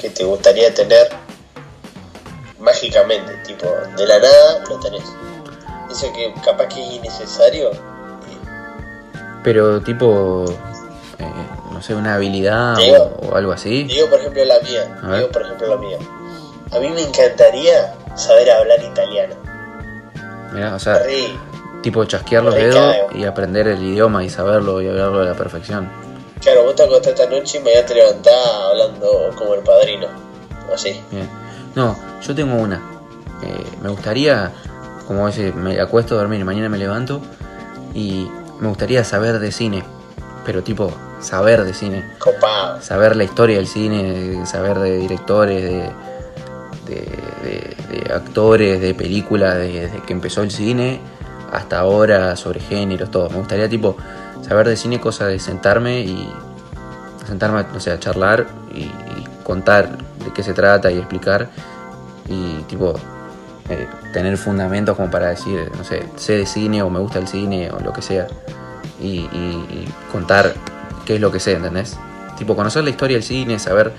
que te gustaría tener mágicamente, tipo, de la nada lo tenés. Eso que capaz que es innecesario. Pero tipo, eh, no sé, una habilidad Digo. o, o algo así. Digo, por ejemplo, la mía. A. Digo, por ejemplo, la mía. A mí me encantaría saber hablar italiano. Mira, o sea, Re- tipo chasquear los dedos y aprender el idioma y saberlo y hablarlo a la perfección. Claro, vos te acostás esta noche y mañana te levantás hablando como el padrino. Así. Bien. No, yo tengo una. Eh, me gustaría, como ese, me acuesto a dormir y mañana me levanto y me gustaría saber de cine. Pero tipo, saber de cine. Copado. Saber la historia del cine, saber de directores, de, de, de- de actores, de películas, de- desde que empezó el cine hasta ahora, sobre géneros, todo. Me gustaría tipo saber de cine, cosa de sentarme y sentarme, no sé, a charlar y, y contar de qué se trata y explicar y tipo eh, tener fundamentos como para decir, no sé, sé de cine o me gusta el cine o lo que sea y, y- y contar qué es lo que sé, ¿entendés? Tipo conocer la historia del cine, saber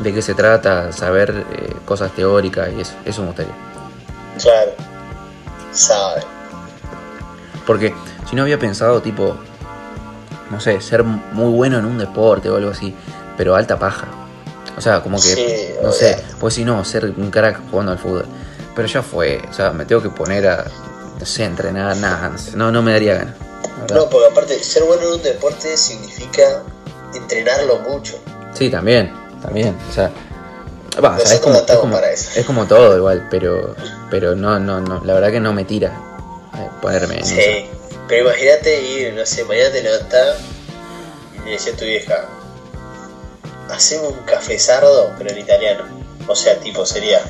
de qué se trata, saber eh, cosas teóricas y eso, eso me gustaría. Claro. Sabe. Porque si no había pensado, tipo, no sé, ser muy bueno en un deporte o algo así, pero alta paja. O sea, como que, Sí, no sé, pues si no, ser un crack jugando al fútbol. Pero ya fue, o sea, me tengo que poner a, no sé, entrenar, nada, no, no, me daría ganas. No, porque aparte, ser bueno en un deporte significa entrenarlo mucho. Sí, también, también, o sea, va, o sea, Nosotros es, como, no es, estamos como, para eso. es como todo igual, pero, pero no, no, no, la verdad que no me tira eh, ponerme en eso. Pero imagínate ir, no sé, mañana te levantás y le decís a tu vieja, hacemos un café sardo, pero en italiano. O sea, tipo, sería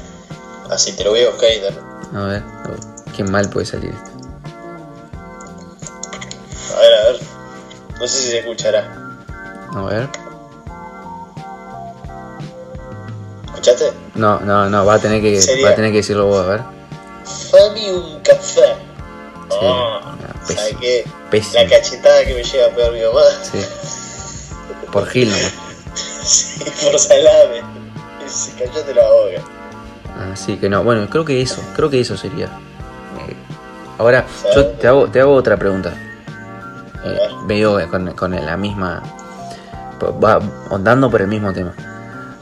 así, te lo voy a buscar y tal. A ver, a ver, qué mal puede salir esto. A ver, a ver. No sé si se escuchará. A ver. ¿Escuchaste? No, no, no, va a tener que, Sería- va a tener que decirlo vos, a ver. Fami un café. Sí, Ah, no, ¿Sabes qué? Pésimo. La cachetada que me lleva a pegar mi mamá. Sí. Por Gil nomás. Sí, por salame. Se callate la boca. Así que no, bueno, creo que eso, creo que eso sería. Eh, ahora, yo te hago, te hago otra pregunta. Eh, veo con, con la misma. Va ondando por el mismo tema.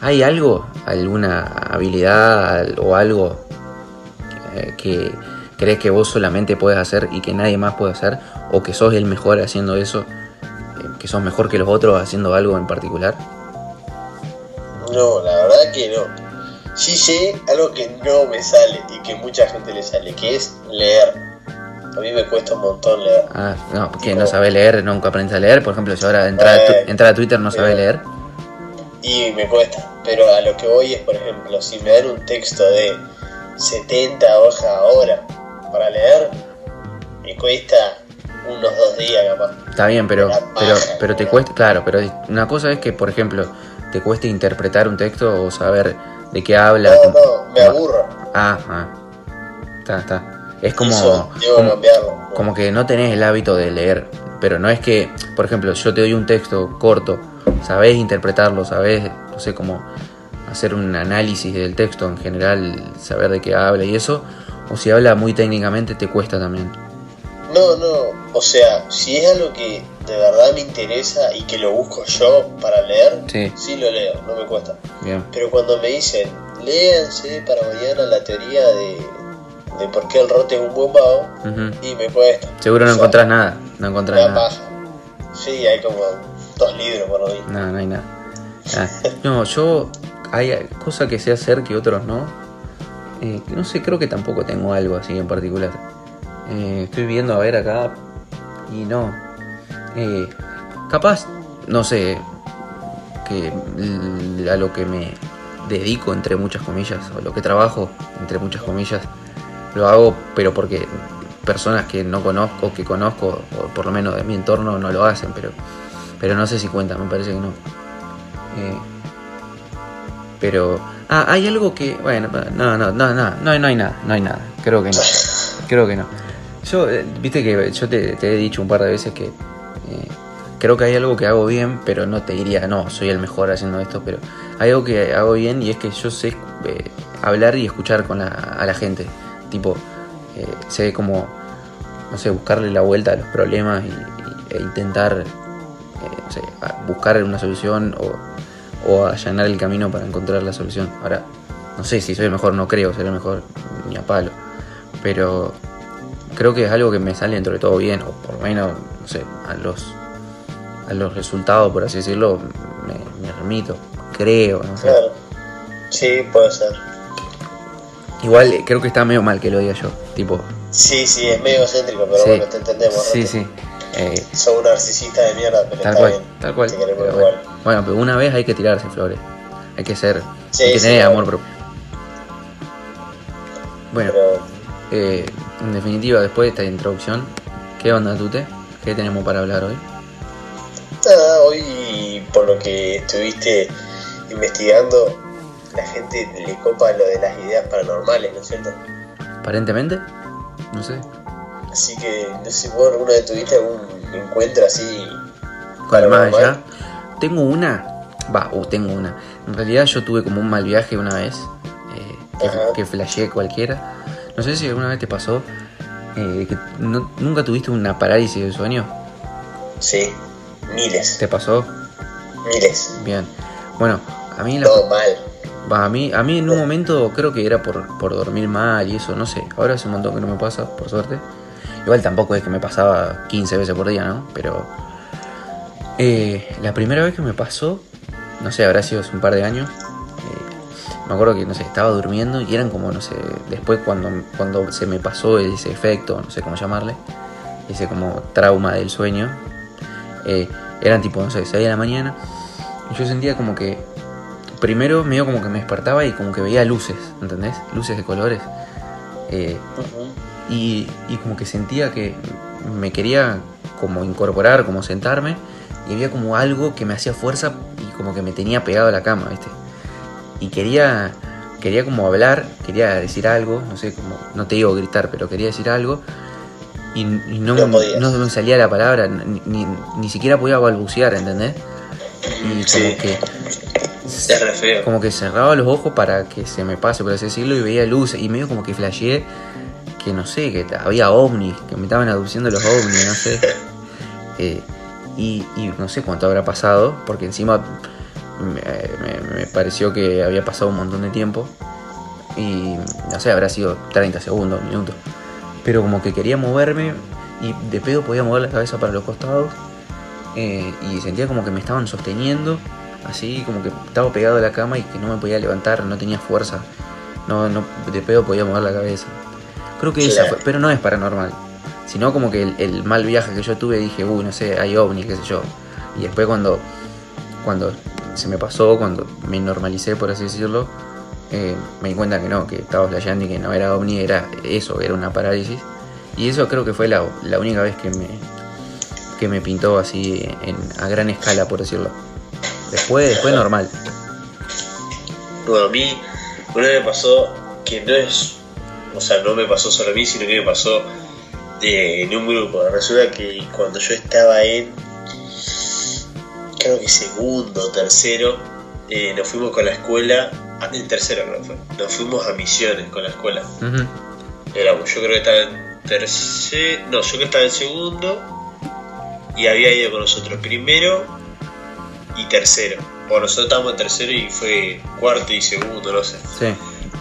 ¿Hay algo, alguna habilidad o algo eh, que crees que vos solamente puedes hacer y que nadie más puede hacer? ¿O que sos el mejor haciendo eso? eh, ¿Que sos mejor que los otros haciendo algo en particular? No, la verdad que no. Sí sé algo que no me sale y que mucha gente le sale, que es leer. A mí me cuesta un montón leer. Ah, no, que no sabe leer, nunca aprendes a leer. Por ejemplo, si ahora entrar a, tu- Eh, entrar a Twitter no sabe eh. leer. Y me cuesta. Pero a lo que voy es, por ejemplo, si me dan un texto de 70 hojas ahora para leer, me cuesta unos dos días capaz. Está bien, pero, pero, pero te cuesta, claro, pero una cosa es que, por ejemplo, te cueste interpretar un texto o saber de qué habla. No, me aburro. Ah, ah. Está, está. Es como, Eso como, como que no tenés el hábito de leer. Pero no es que, por ejemplo, yo te doy un texto corto, sabés interpretarlo, sabés, no sé, cómo hacer un análisis del texto en general, saber de qué habla y eso. O si habla muy técnicamente, te cuesta también. No, no, o sea, si es algo que de verdad me interesa y que lo busco yo para leer, Sí. lo leo, no me cuesta. Bien. Pero cuando me dicen, léanse para mañana la teoría de, de por qué el rote es un buen vago, y me cuesta. Seguro no O sea, encontrás nada. No encontrás nada. paja. Sí, hay como dos libros por hoy. No, no hay nada. Ah, no, yo hay cosas que sé hacer que otros no. Eh, no sé, creo que tampoco tengo algo así en particular. Eh, estoy viendo a ver acá y no. Eh, capaz, no sé, que a lo que me dedico entre muchas comillas, o lo que trabajo entre muchas comillas, lo hago, pero porque personas que no conozco, que conozco, o por lo menos de mi entorno, no lo hacen, pero, pero no sé si cuenta, me parece que no. Pero. Ah, hay algo que. Bueno, no, no, no, no, no, no hay nada, no hay nada. Creo que no. Creo que no. Yo, eh, viste que yo te, he dicho un par de veces que. eh, creo que hay algo que hago bien, pero no te diría, no, soy el mejor haciendo esto, pero hay algo que hago bien y es que yo sé eh, hablar y escuchar con la, a la gente. Tipo, sé como, no sé, buscarle la vuelta a los problemas e intentar, no sé, buscar una solución o, o allanar el camino para encontrar la solución. Ahora, no sé si soy el mejor, no creo ser el mejor ni a palo, pero creo que es algo que me sale dentro de todo bien, o por lo menos, no sé, a los, a los resultados, por así decirlo, me, me remito, creo, no sé. Claro. Sí, puede ser. Igual eh, creo que está medio mal que lo diga yo, tipo, Sí, sí, es medio egocéntrico, pero Sí. bueno, te entendemos. sí, ¿no? sí, eh, Sos un narcisista de mierda, pero tal está cual, bien. tal cual. Te queremos igual. bueno. Bueno, pero una vez hay que tirarse flores, hay que ser, Sí, hay que sí, tener amor propio. Bueno, Pero eh, en definitiva, después de esta introducción, ¿qué onda, Tute? ¿Qué tenemos para hablar hoy? nada, hoy por lo que estuviste investigando, la gente le copa lo de las ideas paranormales, ¿no es cierto? Aparentemente, no sé, Así que no sé si vos alguna vez tuviste algún encuentro así. el más allá. Tengo una, va, uh, tengo una. En realidad yo tuve como un mal viaje una vez, eh, que, que flasheé cualquiera. No sé si alguna vez te pasó eh, que no- nunca tuviste una parálisis de sueño. Sí, miles, ¿Te pasó? miles. Bien. Bueno, a mí la, Todo mal. va, a mí, a mí en un momento creo que era por, por dormir mal y eso, no sé. Ahora hace un montón que no me pasa, por suerte. Igual tampoco es que me pasaba 15 veces por día, ¿no? Pero eh, la primera vez que me pasó, no sé, habrá sido hace un par de años. eh, me acuerdo que, no sé, estaba durmiendo y eran como, no sé, después cuando, cuando se me pasó ese efecto, no sé cómo llamarle, ese como trauma del sueño, eh, eran tipo, no sé, 6 de la mañana. Y yo sentía como que, primero medio como que me despertaba y como que veía luces, ¿entendés? Luces de colores. Eh, Ujú. y, y como que sentía que me quería como incorporar, como sentarme, y había como algo que me hacía fuerza y como que me tenía pegado a la cama, ¿viste? Y quería, quería como hablar, quería decir algo, no sé, como, no te digo gritar, pero quería decir algo, y, y no, No me- no me salía la palabra, ni, ni, ni siquiera podía balbucear, ¿entendés? Y como Sí. que Es re feo. como que cerraba los ojos para que se me pase, por así decirlo, y veía luz. Y medio como que flasheé que no sé, que había ovnis, que me estaban aduciendo los ovnis, no sé. Eh, y, y no sé cuánto habrá pasado, porque encima me, me- me pareció que había pasado un montón de tiempo. Y no sé, habrá sido 30 segundos, minutos. Pero como que quería moverme y de pedo podía mover la cabeza para los costados. eh, y sentía como que me estaban sosteniendo, así como que estaba pegado a la cama y que no me podía levantar, no tenía fuerza. No, no, de pedo podía mover la cabeza. Creo que esa fue, pero no es paranormal. Sino como que el, mal viaje que yo tuve dije, uy, no sé, hay ovnis, qué sé yo. Y después cuando, cuando se me pasó, cuando me normalicé, por así decirlo, eh, me di cuenta que no, que estaba flasheando y que no era ovni, era eso, era una parálisis. Y eso creo que fue la, la única vez que me, que me pintó así en, a gran escala, por decirlo. Después, después normal. Bueno, a mí una vez me pasó que no es, o sea, no me pasó solo a mí, sino que me pasó eh, en un grupo. Resulta que cuando yo estaba en, creo que segundo tercero, eh, nos fuimos con la escuela, ah, en tercero creo que fue, nos fuimos a misiones con la escuela. Ujú. Éramos, yo creo que estaba en tercero, no, yo creo que estaba en segundo y había ido con nosotros primero y tercero. O nosotros estábamos en tercero y fue cuarto y segundo, no sé. Sí,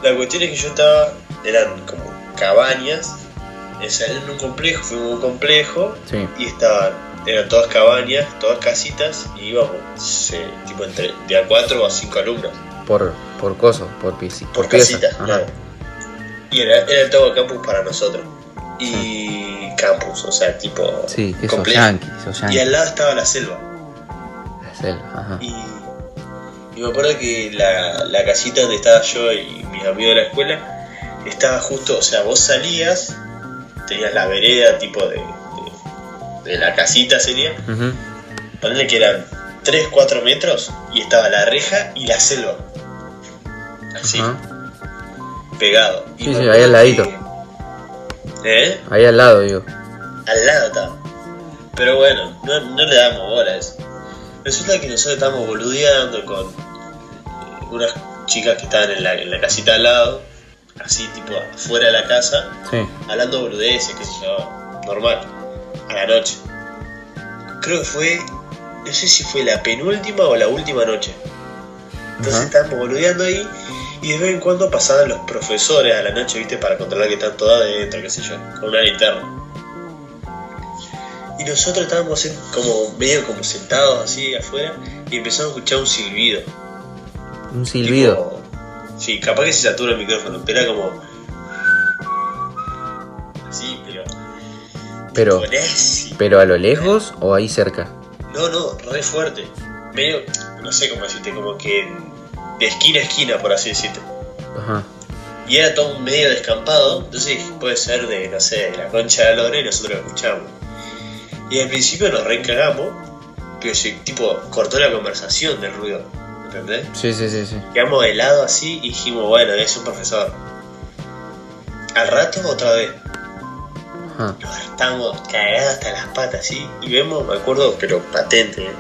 La cuestión es que yo estaba, eran como cabañas, o sea, en un complejo, fuimos a un complejo sí. y estaban, eran todas cabañas, todas casitas y íbamos, eh, tipo entre de a cuatro a cinco alumnos. Por, por coso, por, pieci- por pieza. casita, claro. Y era, era el Togo Campus para nosotros. Y campus, o sea, tipo Sí, que sos complejo. yankee, sos Y al lado estaba la selva. La selva, ajá. Y, y me acuerdo que la, la casita donde estaba yo y mis amigos de la escuela estaba justo, o sea, vos salías, tenías la vereda tipo de, de, de la casita sería, Ujú. ponele que eran 3, 4 metros y estaba la reja y la selva. Así, pegado. Y Sí, sí, ahí al ladito. que- ¿Eh? Ahí al lado, digo. Al lado estaba. Pero bueno, no, no le damos bola a eso. Resulta que nosotros estábamos boludeando con eh, unas chicas que estaban en la, en la casita al lado, así tipo fuera de la casa, Sí. hablando boludeces, qué sé yo, normal, a la noche. Creo que fue, no sé si fue la penúltima o la última noche. Entonces estábamos boludeando ahí y de vez en cuando pasaban los profesores a la noche, viste, para controlar que están todas adentro, qué sé yo, con una linterna. Y nosotros estábamos en- como medio como sentados así afuera y empezamos a escuchar un silbido. Un silbido. Tipo- sí, capaz que se satura el micrófono, pero era como. Así, pero. Pero, pero a lo lejos o ahí cerca. No, no, re fuerte. Medio, no sé cómo decirte, como que de esquina a esquina, por así decirte. Ajá. Y era todo un medio descampado, entonces puede ser de, no sé, de la concha de la lora y nosotros lo escuchamos. Y al principio nos reencagamos, pero se, tipo, cortó la conversación del ruido, ¿entendés? Sí, sí, sí, sí. Quedamos helados así y dijimos, bueno, es un profesor. Al rato otra vez. Nos estamos cagados hasta las patas, ¿sí? Y vemos, me acuerdo, pero patente, ¿eh?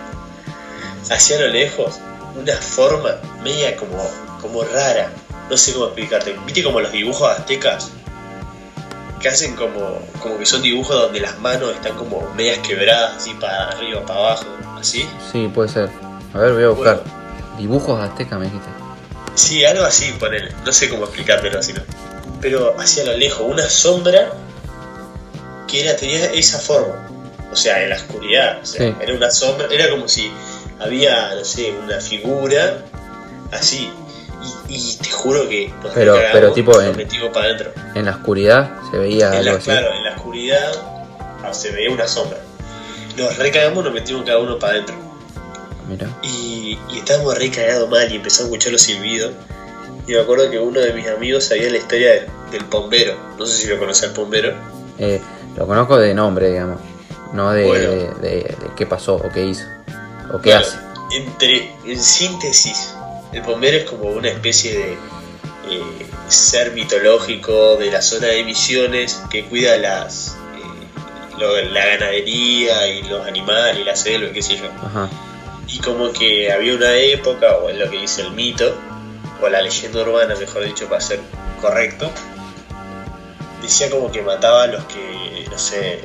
hacia lo lejos, una forma media como, como rara. No sé cómo explicarte. ¿Viste como los dibujos aztecas? Que hacen como, como que son dibujos donde las manos están como medias quebradas, así para arriba, para abajo, así. Sí, puede ser. A ver, voy a buscar. Bueno. Dibujos aztecas, me dijiste. Sí, algo así, ponele. No sé cómo explicártelo así, ¿no? Pero hacia lo lejos, una sombra que era, tenía esa forma. O sea, en la oscuridad. O sea, Sí. era una sombra, era como si había, no sé, una figura así. Y, y te juro que nos Pero- recagamos, pero tipo nos en- para adentro. En la oscuridad se veía En algo la, así. claro, en la oscuridad ah, se veía una sombra. Nos recagamos, nos metimos cada uno para adentro. Mira. Y, y estábamos re cagados mal y empezamos a escuchar los silbidos. Y me acuerdo que uno de mis amigos sabía la historia del, del pombero. No sé si lo conoce al pombero. Eh, lo conozco de nombre, digamos. No de, Bueno. de, qué pasó o qué hizo. O qué Bueno, hace. Entre, en síntesis, el pombero es como una especie de eh, ser mitológico de la zona de Misiones que cuida las eh, lo- la ganadería y los animales y la selva y qué sé yo. Ajá. Y como que había una época, o es lo que dice el mito, o la leyenda urbana, mejor dicho, para ser correcto, decía como que mataba a los que, no sé,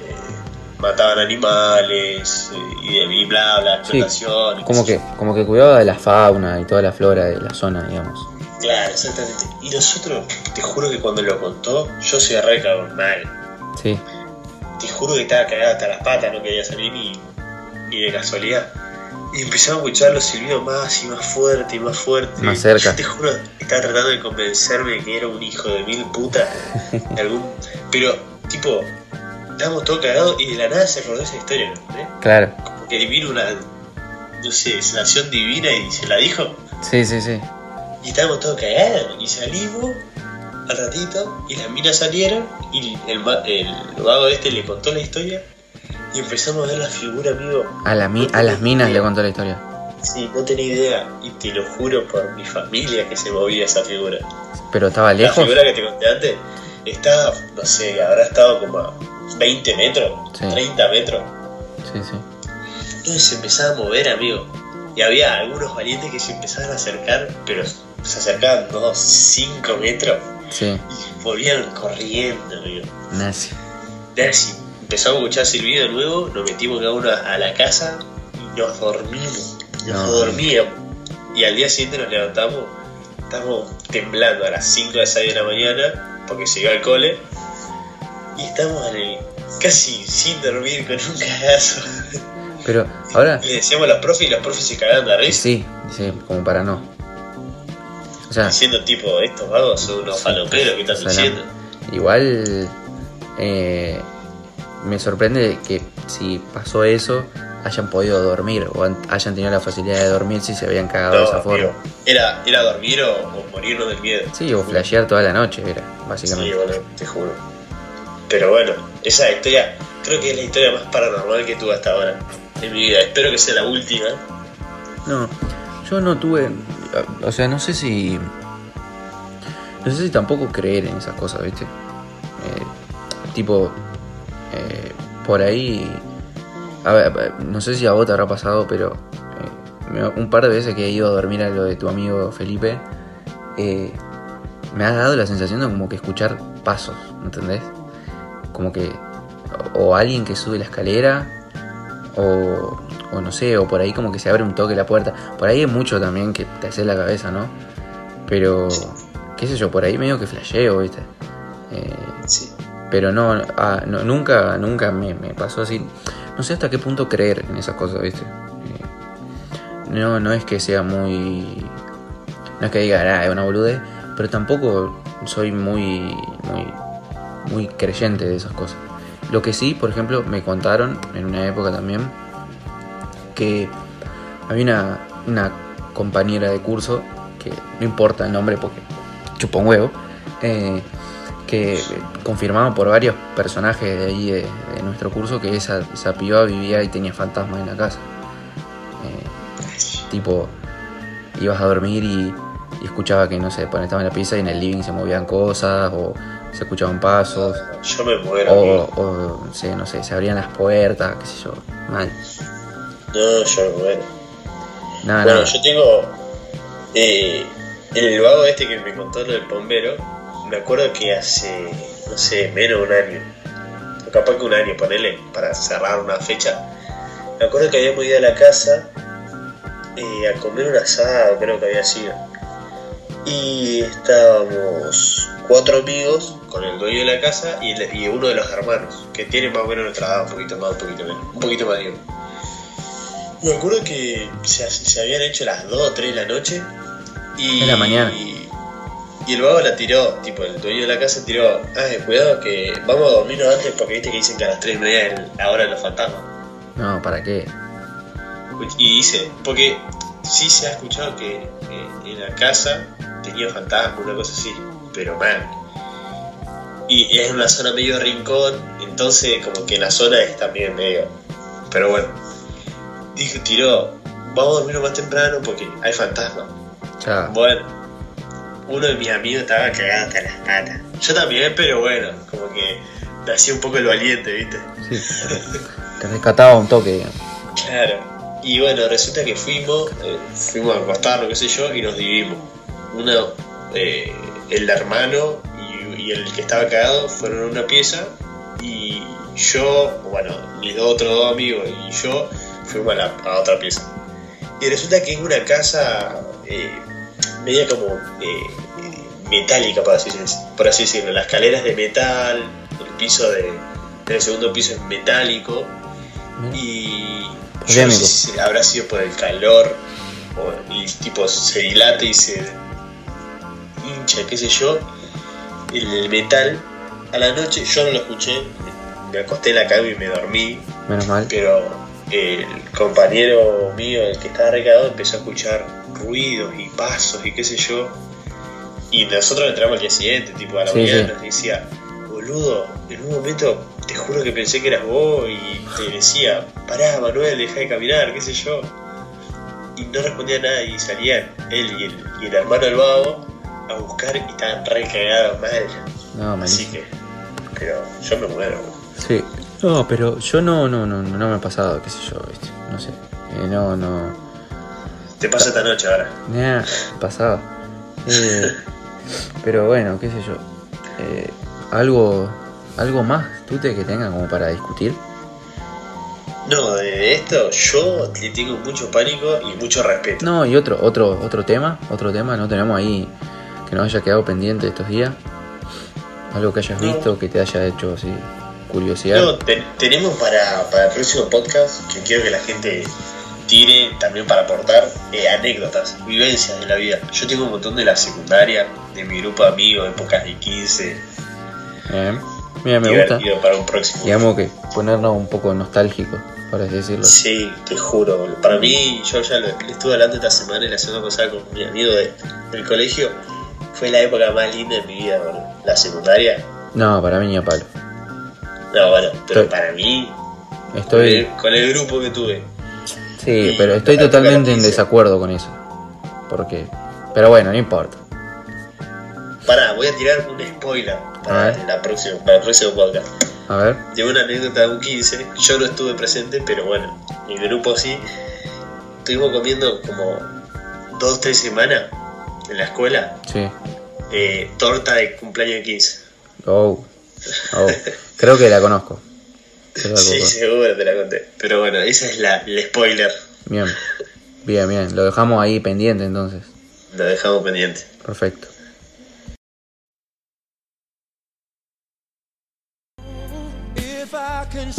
mataban animales eh, y, de- y bla, bla, Sí, explotación. qué Como que, como que cuidaba de la fauna y toda la flora de la zona, digamos. Claro, exactamente. Y nosotros, te juro que cuando lo contó, yo se re mal. Sí. Te juro que estaba cagado hasta las patas, no quería salir ni, ni de casualidad. Y empezamos a escuchar los silbidos más y más fuerte y más fuerte. Más cerca. Yo te juro, estaba tratando de convencerme de que era un hijo de mil putas. de algún... Pero, tipo, estábamos todos cagados y de la nada se acordó esa historia, ¿no? Claro. Como que vino una, no sé, sensación divina y se la dijo. Sí, sí, sí. Y estábamos todos cagados. Y salimos al ratito y las minas salieron y el, ma- el vago este le contó la historia y empezamos a ver la figura, amigo. A, la mi- a las minas le contó la historia. Sí, no tenía idea. Y te lo juro por mi familia que se movía esa figura. Pero estaba La lejos. figura que te conté antes estaba, no sé, habrá estado como a 20 metros, Sí. 30 metros. Sí, sí. Entonces se empezaba a mover, amigo. Y había algunos valientes que se empezaban a acercar, pero se acercaban unos 5 metros Sí. y volvían corriendo, amigo. Nazi. Nancy, empezamos a escuchar silbido de nuevo, nos metimos cada uno a la casa y nos dormimos. Nos No. dormíamos. Y al día siguiente nos levantamos, estamos temblando a las 5 de 6 de la mañana, porque se iba al cole, y estamos en el, casi sin dormir, con un cagazo. Pero ahora. Le decíamos a los profes y los profes se cagaban de risa. Sí, sí, como para no. O sea, Diciendo tipo, estos vagos son unos faloperos que están o sea, diciendo. igual eh, me sorprende que si pasó eso hayan podido dormir o hayan tenido la facilidad de dormir si se habían cagado de esa forma. era, era dormir o, o morirnos del miedo. Sí, o flashear toda la noche era, Sí, básicamente. bueno, te juro. Pero bueno, esa historia creo que es la historia más paranormal que tuve hasta ahora en mi vida. Espero que sea la última. No, yo no tuve. O sea, no sé si. No sé si tampoco creer en esas cosas, ¿viste? Eh, tipo, eh, por ahí A ver, no sé si a vos te habrá pasado, pero eh, un par de veces que he ido a dormir a lo de tu amigo Felipe, eh, me ha dado la sensación de como que escuchar pasos, ¿entendés? Como que o alguien que sube la escalera o, o no sé, o por ahí como que se abre un toque la puerta. Por ahí hay mucho también que te hace la cabeza, ¿no? Pero, qué sé yo, por ahí medio que flasheo, ¿viste? Eh, Sí. Pero no, ah, no, nunca, nunca me, pasó así. No sé hasta qué punto creer en esas cosas, ¿viste? Eh, no, no es que sea muy. No es que diga, ah, una boludez, pero tampoco soy muy, muy, muy creyente de esas cosas. Lo que sí, por ejemplo, me contaron en una época también que había una, una compañera de curso, que no importa el nombre porque chupa un huevo, eh, que confirmaba por varios personajes de ahí de, de nuestro curso que esa, esa piba vivía y tenía fantasmas en la casa. Eh, tipo, ibas a dormir y, y escuchaba que, no sé, ponía- estaba en la pieza y en el living se movían cosas o se escuchaban pasos. Yo me muero. O, amigo. o, no sé, no sé, se abrían las puertas, qué sé yo, mal. No, yo me muero. Nada, Bueno, nada. yo tengo. Eh, el vago este que me contó lo del bombero, me acuerdo que hace, no sé, menos de un año, o capaz que un año, ponele, para cerrar una fecha. Me acuerdo que habíamos ido a la casa eh, a comer un asado, creo que había sido. Y estábamos cuatro amigos con el dueño de la casa y, el- y uno de los hermanos, que tiene más o menos nuestra edad, un poquito más, un poquito menos, un poquito más digo. Me acuerdo que se, se habían hecho las 2 o 3 de la noche y. La mañana. Y el vago la tiró, tipo, el dueño de la casa tiró, ay, cuidado que vamos a dormirnos antes porque viste que dicen que a las 3 y media es la hora de los fantasmas. No, ¿para qué? Y dice, porque sí se ha escuchado que eh, en la casa tenía fantasmas, una cosa así, pero mal. Y es una zona medio rincón, entonces como que la zona es también medio... Pero bueno, dijo, tiró, vamos a dormir más temprano porque hay fantasmas. Ya, Bueno, uno de mis amigos estaba cagado hasta las patas. Yo también, pero bueno, como que me hacía un poco el valiente, ¿viste? sí. Te rescataba un toque, digamos. Claro. Y bueno, resulta que fuimos, eh, fuimos a acostarnos, qué sé yo, y nos dividimos. Uno, eh, el hermano y, y el que estaba cagado fueron a una pieza y yo, bueno, mis dos otros dos amigos y yo fuimos a, la, a otra pieza. Y resulta que es una casa eh, media como eh, metálica, por así, por así decirlo. La escalera es de metal, el piso de, del segundo piso es metálico. Y yo no sé si habrá sido por el calor o y tipo se dilata y se hincha, qué sé yo, el metal a la noche, yo no lo escuché, me acosté en la cama y me dormí, Menos mal. pero el compañero mío, el que estaba recado, empezó a escuchar ruidos y pasos y qué sé yo. Y nosotros entramos al día siguiente, tipo a la Sí, mañana, sí. nos decía, boludo, en un momento te juro que pensé que eras vos y te decía, pará Manuel, deja de caminar, qué sé yo. Y no respondía nada y salían él y el, y el hermano del vago a buscar y estaban re cagados mal. No, Así que, pero yo me muero. Sí. No, pero yo no, no, no, no me ha pasado, qué sé yo, ¿viste? No sé. Eh, no, no. Te pasa esta noche ahora. Nah, pasado. Eh, pero bueno, qué sé yo. Eh, algo, algo más, tú te que tenga como para discutir. No, de esto yo le tengo mucho pánico y mucho respeto. No, y otro, otro, otro tema, otro tema, no tenemos ahí que nos haya quedado pendiente estos días. Algo que hayas No. visto, que te haya hecho así curiosidad. No, te- tenemos para, para el próximo podcast, que quiero que la gente tire también para aportar eh, anécdotas, vivencias de la vida. Yo tengo un montón de la secundaria, de mi grupo de amigos, épocas de 15. Eh, mira, me gusta. para un próximo. Digamos que ponernos un poco nostálgicos, por así decirlo. Sí, te juro. boludo. Para mí, yo ya lo, le estuve hablando esta semana y la semana pasada con mi amigo de- del colegio. Fue la época más linda de mi vida, boludo. La secundaria. No, para mí ni a palo. No, bueno, pero Estoy- para mí, con Estoy. el, con el grupo que tuve. Sí, y pero estoy totalmente en los 15. desacuerdo con eso. Porque. Pero bueno, no importa. Pará, voy a tirar un spoiler para, la próxima, para el próximo podcast. A ver. de una anécdota de un 15. Yo no estuve presente, pero bueno, mi grupo sí. Estuvimos comiendo como dos, tres semanas en la escuela Sí. eh, torta de cumpleaños de 15. Oh. Oh. Creo que la conozco. La Sí, seguro te la conté. Pero bueno, esa es la, el spoiler. Bien. Bien, bien. Lo dejamos ahí pendiente entonces. Lo dejamos pendiente. Perfecto. If I can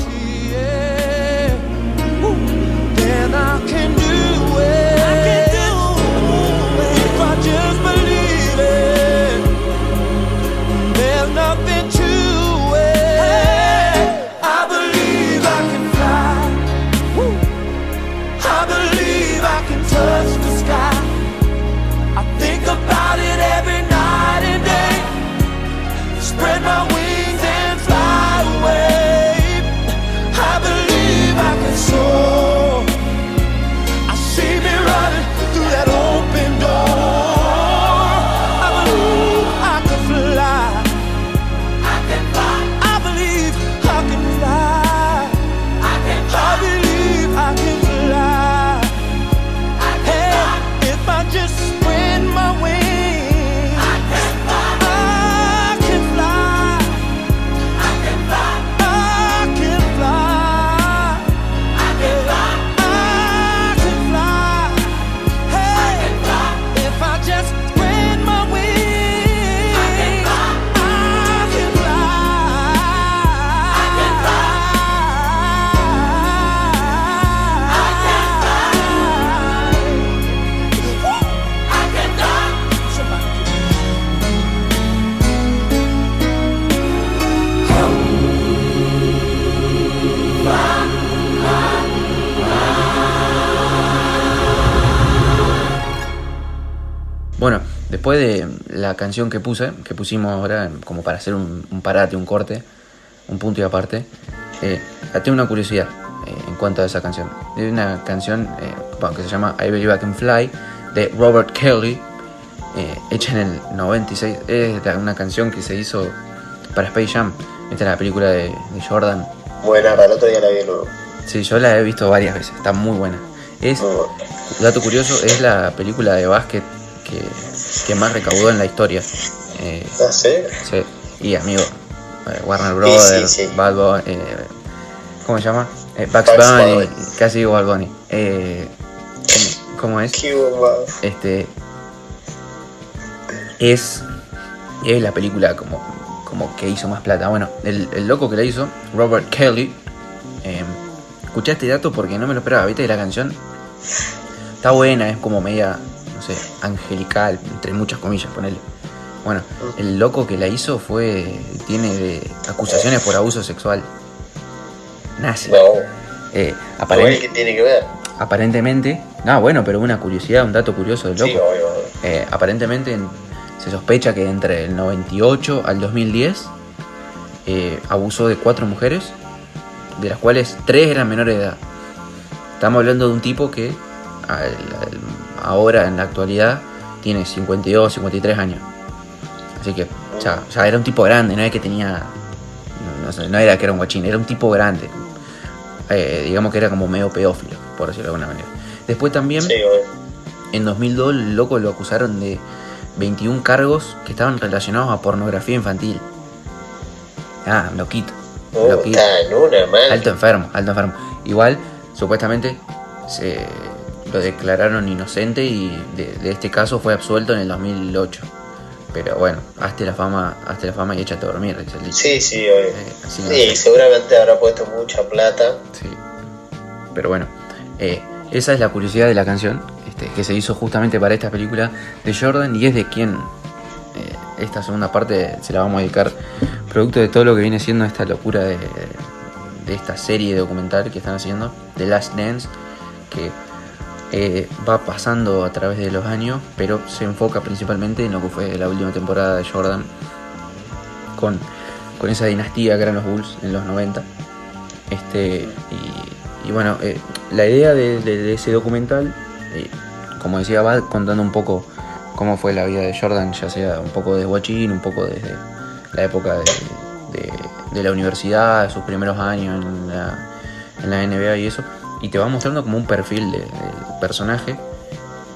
canción que puse, que pusimos ahora como para hacer un, un parate, un corte, un punto y aparte, eh, tengo una curiosidad eh, en cuanto a esa canción. Es una canción eh, que se llama I Believe I Can Fly de Robert Kelly, eh, hecha en el 96. Es una canción que se hizo para Space Jam. Esta es la película de, de Jordan. Buena, el otro día la vi de nuevo. Sí, yo la he visto varias veces, está muy buena. Es, buena. dato curioso, es la película de básquet que, que más recaudó en la historia. Eh, ¿Ah, sí? sí, y amigo, eh, Warner Brothers, sí, sí. Bad Bunny, eh, ¿cómo se llama? Eh, Bugs Bugs Bunny, Bunny. casi digo Bad Bunny. Eh, ¿cómo, es? Este es, es la película como, como que hizo más plata. Bueno, el, el loco que la hizo, Robert Kelly, eh, escuché este dato porque no me lo esperaba, ¿viste? La canción está buena, es como media, sé, angelical, entre muchas comillas, ponele. Bueno, el loco que la hizo fue, tiene acusaciones por abuso sexual. Nazi. No. Eh, aparent- que tiene que ver. aparentemente, no, bueno, pero una curiosidad, un dato curioso del loco. Sí, obvio, obvio. Eh, aparentemente en- se sospecha que entre el 98 al 2010 eh, abusó de cuatro mujeres, de las cuales tres eran menores de edad. Estamos hablando de un tipo que al- al- ahora en la actualidad tiene 52, 53 años. Así que ya, ya era un tipo grande, no es que tenía... No, sé, no era que era un guachín, era un tipo grande. Eh, digamos que era como medio pedófilo, por decirlo de alguna manera. Después también... Sí. En 2002 el loco lo acusaron de 21 cargos que estaban relacionados a pornografía infantil. Ah, loquito. Oh, loquito. una. Alto enfermo, alto enfermo. Igual, supuestamente, se lo declararon inocente y de, de este caso fue absuelto en el 2008. Pero bueno, hazte la fama, hazte la fama y échate a dormir, dice el. Sí, sí, obvio. Eh, no Sí, seguramente habrá puesto mucha plata. Sí. Pero bueno, eh, esa es la curiosidad de la canción, este, que se hizo justamente para esta película de Jordan y es de quien eh, esta segunda parte se la vamos a dedicar, producto de todo lo que viene siendo esta locura de, de esta serie documental que están haciendo, The Last Dance, que eh, va pasando a través de los años, pero se enfoca principalmente en lo que fue la última temporada de Jordan con, con esa dinastía que eran los Bulls en los 90. Este, y, bueno, eh, la idea de, ese documental, eh, como decía, va contando un poco cómo fue la vida de Jordan, ya sea un poco de guachín, un poco desde la época de, de- de la universidad, sus primeros años en la, en la NBA y eso, y te va mostrando como un perfil de- del personaje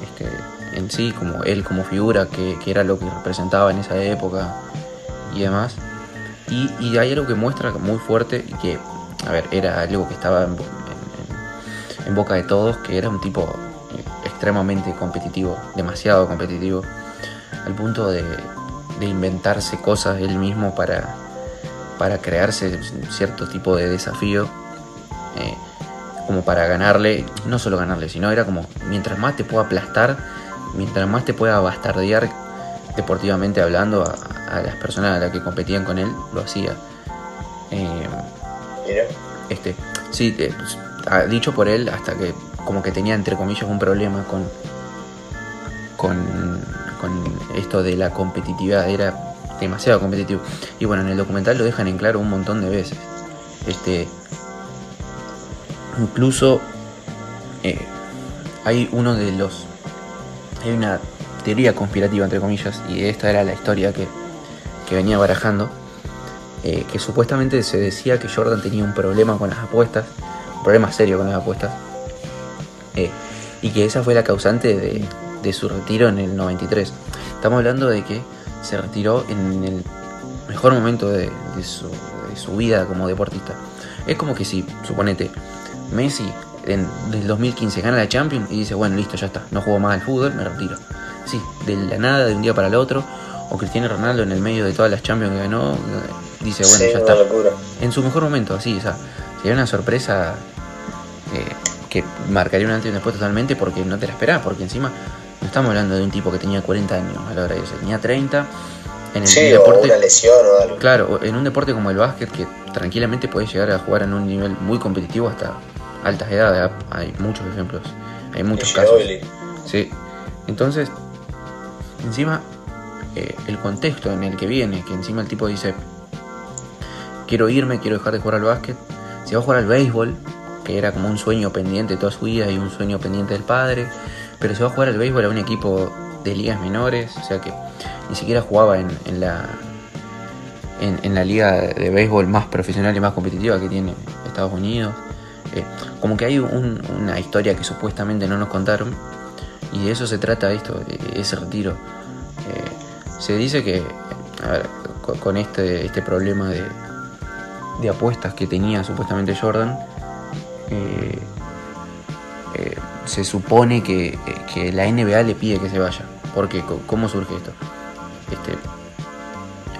este, en sí, como él como figura, que, que era lo que representaba en esa época y demás. Y, y hay algo que muestra muy fuerte y que, a ver, era algo que estaba en boca de todos, que era un tipo extremadamente competitivo, demasiado competitivo, al punto de, de inventarse cosas él mismo para, para crearse cierto tipo de desafío, eh, como para ganarle, no solo ganarle, sino era como, mientras más te pueda aplastar, mientras más te pueda bastardear deportivamente hablando a, a las personas a las que competían con él, lo hacía. Eh, Mira. este, sí, eh, pues, dicho por él, hasta que como que tenía entre comillas un problema con, con, con esto de la competitividad, era demasiado competitivo. Y bueno, en el documental lo dejan en claro un montón de veces. Este, incluso eh, hay uno de los, hay una teoría conspirativa entre comillas, y esta era la historia que, que venía barajando eh, que supuestamente se decía que Jordan tenía un problema con las apuestas, un problema serio con las apuestas, eh, y que esa fue la causante de, su retiro en el 93. Estamos hablando de que se retiró en el mejor momento de, de su, de su vida como deportista. Es como que si, suponete, Messi en, del 2015 gana la Champions y dice, bueno, listo, ya está, no juego más al fútbol, me retiro. Sí, de la nada, de un día para el otro, o Cristiano Ronaldo en el medio de todas las Champions que ganó, dice, bueno, sí, ya está. locura. En su mejor momento, así, o sea, sería una sorpresa eh, que marcaría un antes y un después totalmente porque no te la esperás, porque encima no estamos hablando de un tipo que tenía 40 años a la hora de eso, tenía 30 en el Sí, o deporte. una lesión o algo. Claro, en un deporte como el básquet que tranquilamente puedes llegar a jugar en un nivel muy competitivo hasta altas edades, hay muchos ejemplos, hay muchos casos. Sí. Entonces, encima, eh, el contexto en el que viene, que encima el tipo dice, quiero irme, quiero dejar de jugar al básquet, se va a jugar al béisbol, que era como un sueño pendiente toda su vida y un sueño pendiente del padre, pero se va a jugar al béisbol a un equipo de ligas menores, o sea que ni siquiera jugaba en, en la en, en la liga de béisbol más profesional y más competitiva que tiene Estados Unidos. Eh, como que hay un- una historia que supuestamente no nos contaron y de eso se trata esto, ese retiro. Eh, se dice que, a ver, co- con este, este problema de, de apuestas que tenía supuestamente Jordan, eh, eh, se supone que, la NBA le pide que se vaya. Porque, ¿cómo surge esto? Este,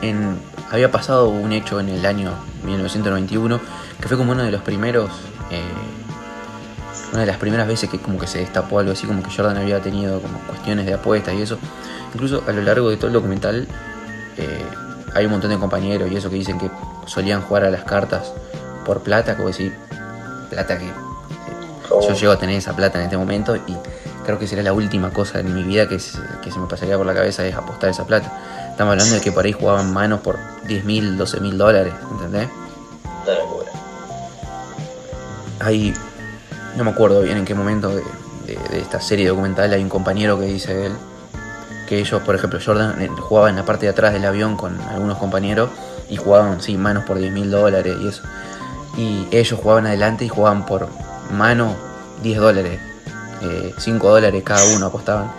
en- había pasado un hecho en el año 1991 que fue como uno de los primeros una de las primeras veces que como que se destapó algo así como que Jordan había tenido como cuestiones de apuestas y eso incluso a lo largo de todo el documental eh, hay un montón de compañeros y eso que dicen que solían jugar a las cartas por plata como decir plata que Como- yo llego a tener esa plata en este momento y creo que será la última cosa en mi vida que se, que se me pasaría por la cabeza es apostar esa plata. Estamos hablando de que por ahí jugaban manos por 10 mil, 12 mil dólares, ¿entendés? Locura. Hay, no me acuerdo bien en qué momento de, de- de esta serie documental hay un compañero que dice él que ellos, por ejemplo, Jordan eh, jugaba en la parte de atrás del avión con algunos compañeros y jugaban, sí, manos por 10 mil dólares y eso. Y ellos jugaban adelante y jugaban por mano 10 dólares, eh, 5 dólares cada uno apostaban.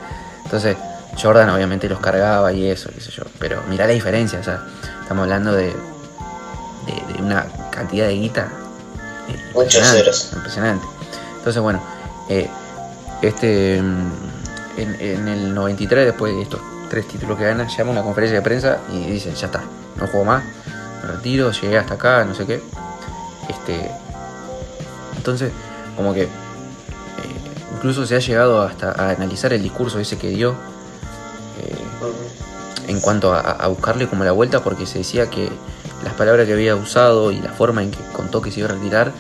Entonces, Jordan obviamente los cargaba y eso, qué sé yo. Pero mirá la diferencia, o sea, estamos hablando de, de, de una cantidad de guita. eh, Muchos impresionante, ceros. Impresionante. Entonces, bueno, eh, este mm, en, en el 93, después de estos tres títulos que gana, llama a una conferencia de prensa y dice, ya está, no juego más, me retiro, llegué hasta acá, no sé qué. Este, entonces, como que eh, incluso se ha llegado hasta a analizar el discurso ese que dio eh, en cuanto a buscarle como la vuelta porque se decía que las palabras que había usado y la forma en que contó que se iba a retirar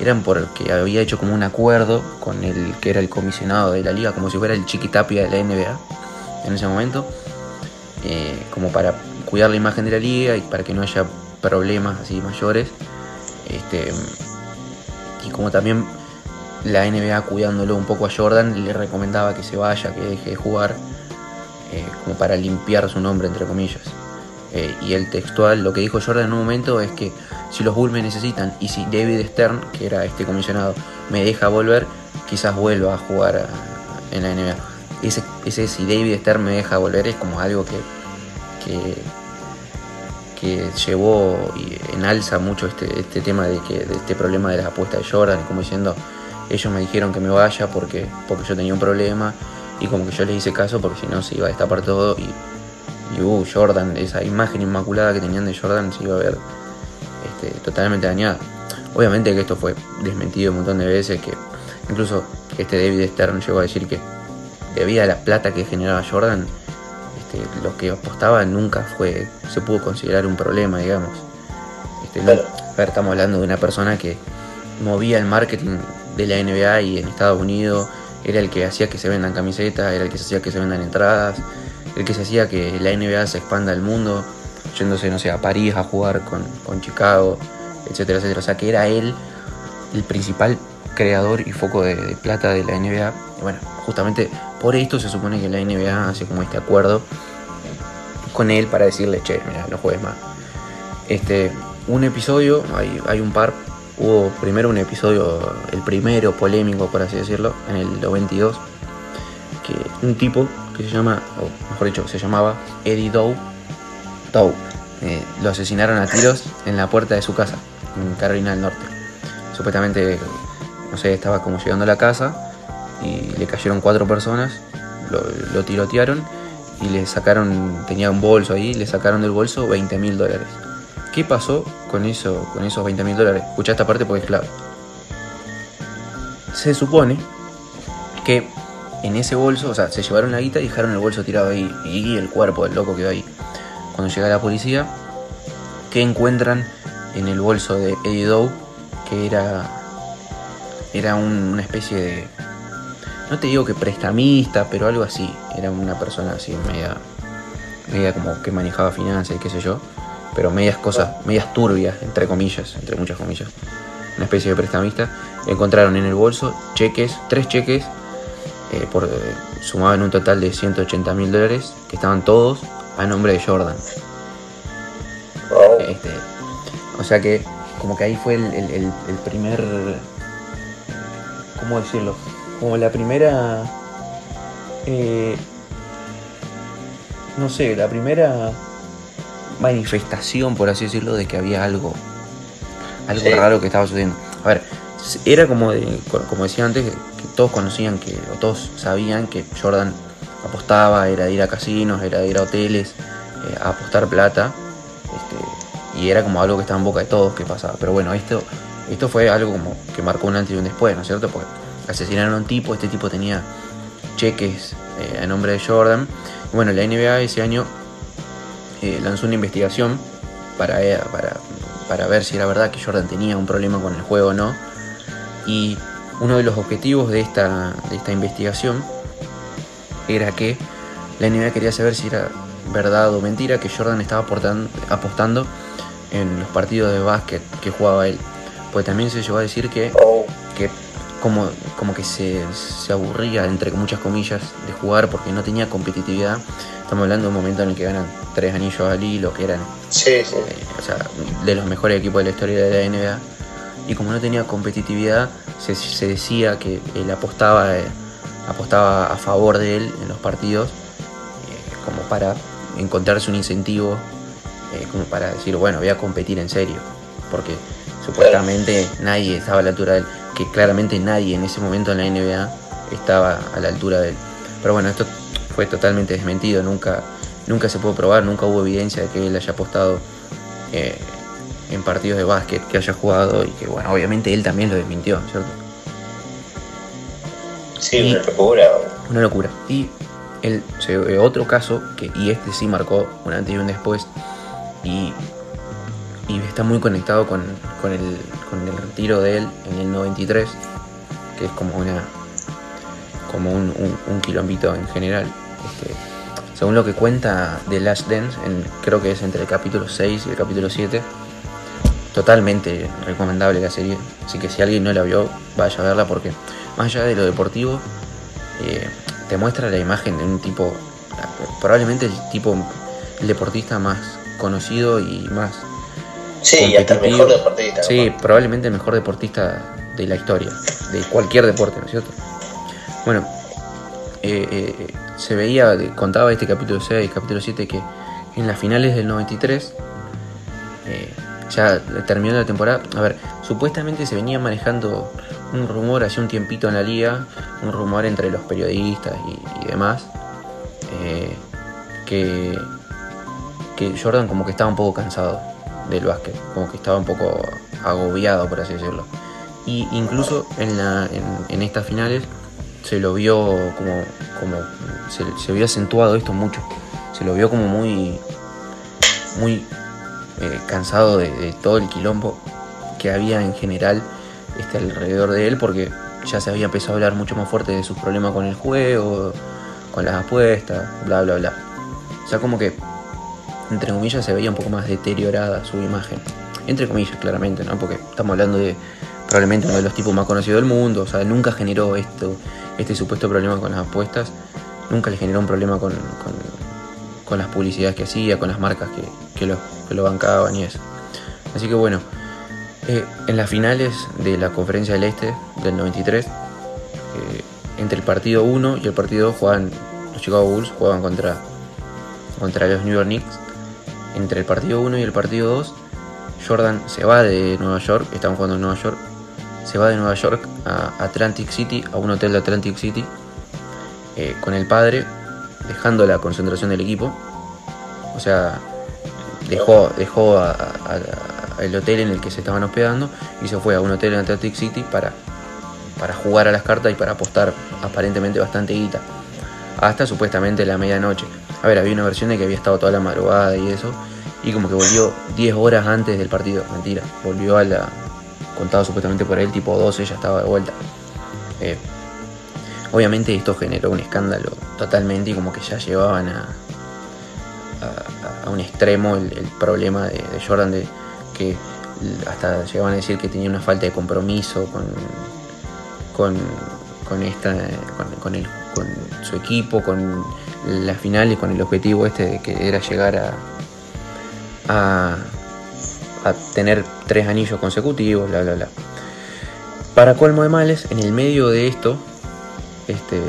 eran porque había hecho como un acuerdo con el que era el comisionado de la liga, como si fuera el chiquitapia de la NBA en ese momento, eh, como para cuidar la imagen de la liga y para que no haya problemas así mayores. Este, y como también la NBA cuidándolo un poco a Jordan, le recomendaba que se vaya, que deje de jugar. eh, como para limpiar su nombre, entre comillas. Eh, y el textual, lo que dijo Jordan en un momento es que si los Bulls me necesitan y si David Stern, que era este comisionado, me deja volver, quizás vuelva a jugar en la NBA. Ese, ese si David Stern me deja volver es como algo que, que, que llevó y en alza mucho este, este tema de, que, de este problema de las apuestas de Jordan, como diciendo, ellos me dijeron que me vaya porque, porque yo tenía un problema y como que yo les hice caso porque si no se iba a destapar todo y, y uh, Jordan, esa imagen inmaculada que tenían de Jordan se iba a ver este, totalmente dañada. Obviamente que esto fue desmentido un montón de veces, que incluso este David Stern llegó a decir que debido a la plata que generaba Jordan, este, lo que apostaba nunca fue se pudo considerar un problema, digamos. Este, no- a ver, estamos hablando de una persona que movía el marketing de la NBA y en Estados Unidos era el que hacía que se vendan camisetas, era el que se hacía que se vendan entradas, el que se hacía que la NBA se expanda al mundo, yéndose, no sé, a París a jugar con, con Chicago, etcétera, etcétera. O sea, que era él el principal creador y foco de, plata de la NBA. Bueno, justamente por esto se supone que la NBA hace como este acuerdo con él para decirle, che, mira, no juegues más. Este, un episodio, hay, hay un par. Hubo primero un episodio, el primero polémico, por así decirlo, en el 92, que un tipo que se llama, o mejor dicho, se llamaba Eddie Doe, Doe, eh, lo asesinaron a tiros en la puerta de su casa, en Carolina del Norte. Supuestamente, no sé, estaba como llegando a la casa y le cayeron cuatro personas, lo, tirotearon y le sacaron, tenía un bolso ahí, le sacaron del bolso 20 mil dólares. ¿Qué pasó con, eso, con esos 20 mil dólares? Escucha esta parte porque es clave. Se supone que en ese bolso, o sea, se llevaron la guita y dejaron el bolso tirado ahí y el cuerpo del loco quedó ahí. Cuando llega la policía, ¿qué encuentran en el bolso de Eddie Doe? Que era, era un- una especie de, no te digo que prestamista, pero algo así. Era una persona así media, media como que manejaba finanzas y qué sé yo, pero medias cosas, medias turbias, entre comillas, entre muchas comillas. Una especie de prestamista. Encontraron en el bolso cheques, tres cheques, eh, eh, sumaban un total de 180 mil dólares, que estaban todos a nombre de Jordan. Oh, Este, o sea que como que ahí fue el, el- el- el primer... ¿Cómo decirlo? Como la primera... eh, no sé, la primera manifestación, por así decirlo, de que había algo, algo Sí. raro que estaba sucediendo. A ver, era como, de- como decía antes, que todos conocían que, o todos sabían que Jordan apostaba, era ir a casinos, era ir a hoteles, eh, a apostar plata. Este, y era como algo que estaba en boca de todos que pasaba. Pero bueno, esto, esto fue algo como que marcó un antes y un después, ¿no es cierto? Porque asesinaron a un tipo, este tipo tenía cheques eh, a nombre de Jordan. Y bueno, la NBA ese año eh, lanzó una investigación para, para, para ver si era verdad que Jordan tenía un problema con el juego o no. Y uno de los objetivos de esta, de esta investigación era que la NBA quería saber si era verdad o mentira que Jordan estaba apostando en los partidos de básquet que jugaba él. Pues también se llegó a decir que, que como, como que se, se aburría, entre muchas comillas, de jugar porque no tenía competitividad. Estamos hablando de un momento en el que ganan tres anillos al hilo, que eran sí, sí. eh, o sea, de los mejores equipos de la historia de la NBA. Y como no tenía competitividad, se, se decía que él apostaba, eh, apostaba a favor de él en los partidos, eh, como para encontrarse un incentivo, eh, como para decir, bueno, voy a competir en serio. Porque supuestamente nadie estaba a la altura de él, que claramente nadie en ese momento en la NBA estaba a la altura de él. Pero bueno, esto fue totalmente desmentido, nunca, nunca se pudo probar, nunca hubo evidencia de que él haya apostado eh, en partidos de básquet que haya jugado y que bueno, obviamente él también lo desmintió, ¿cierto? Sí, Y- una locura. Una locura. Y el otro caso, que, y este sí marcó un antes y un después, y, y está muy conectado con, con el, con el retiro de él en el 93, que es como una como un, un, un quilombito en general. Este, según lo que cuenta The Last Dance, en- creo que es entre el capítulo 6 y el capítulo 7, totalmente recomendable la serie. Así que si alguien no la vio, vaya a verla porque más allá de lo deportivo, eh, te muestra la imagen de un tipo probablemente el tipo, el deportista más conocido y más Sí, y hasta el mejor deportista. Sí, probablemente el mejor deportista de la historia, de cualquier deporte, ¿no es cierto? Bueno, eh, eh, se veía, contaba este capítulo 6, capítulo 7, que en las finales del 93, eh, ya terminando la temporada, a ver, supuestamente se venía manejando un rumor hace un tiempito en la liga, un rumor entre los periodistas y, demás, eh, que, que Jordan como que estaba un poco cansado del básquet, como que estaba un poco agobiado, por así decirlo. Y incluso en, la, en, en estas finales se lo vio como, como se, se vio acentuado esto mucho. Se lo vio como muy, muy eh, cansado de, todo el quilombo que había en general este, alrededor de él, porque ya se había empezado a hablar mucho más fuerte de sus problemas con el juego, con las apuestas, bla, bla, bla. O sea, como que entre comillas, se veía un poco más deteriorada su imagen. Entre comillas, claramente, ¿no? Porque estamos hablando de probablemente uno de los tipos más conocidos del mundo. O sea, nunca generó esto, este supuesto problema con las apuestas. Nunca le generó un problema con, con, con las publicidades que hacía, con las marcas que, que, lo, que lo bancaban y eso. Así que bueno, eh, en las finales de la Conferencia del Este del 93, eh, entre el partido 1 y el partido 2 jugaban los Chicago Bulls, jugaban contra, contra los New York Knicks entre el partido 1 y el partido 2, Jordan se va de Nueva York, estaban jugando en Nueva York, se va de Nueva York a Atlantic City, a un hotel de Atlantic City, eh, con el padre, dejando la concentración del equipo. O sea, dejó, dejó a- el hotel en el que se estaban hospedando y se fue a un hotel en Atlantic City para, para jugar a las cartas y para apostar aparentemente bastante guita. Hasta supuestamente la medianoche. A ver, había una versión de que había estado toda la madrugada y eso. Y como que volvió 10 horas antes del partido. Mentira. Volvió a la. Contado supuestamente por él, tipo 12, ya estaba de vuelta. Eh, obviamente esto generó un escándalo totalmente y como que ya llevaban a, a un extremo el, problema de, de Jordan de que hasta llegaban a decir que tenía una falta de compromiso con, con, con esta con, con el, con su equipo, con las finales, con el objetivo este de que era llegar a, a, a tener tres anillos consecutivos, bla bla bla. Para colmo de males, en el medio de esto, este,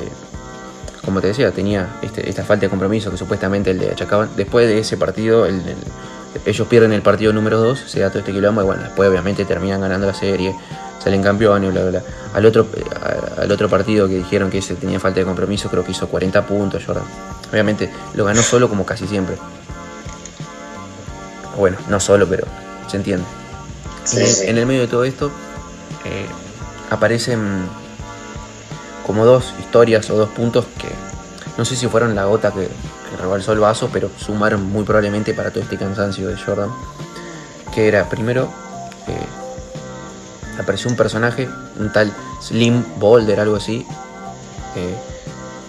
como te decía, tenía este- esta falta de compromiso que supuestamente le achacaban. Después de ese partido, el- el- ellos pierden el partido número 2, se da todo este quilombo y bueno, después obviamente terminan ganando la serie, salen campeones, bla, bla, bla. Al otro, a- al otro partido que dijeron que ese tenía falta de compromiso, creo que hizo 40 puntos Jordan. Obviamente lo ganó solo como casi siempre. Bueno, no solo, pero se entiende. Sí, en, el, sí. en el medio de todo esto eh, aparecen como dos historias o dos puntos que no sé si fueron la gota que, que rebalsó el vaso, pero sumaron muy probablemente para todo este cansancio de Jordan. Que era, primero, eh, apareció un personaje, un tal Slim Boulder, algo así, eh,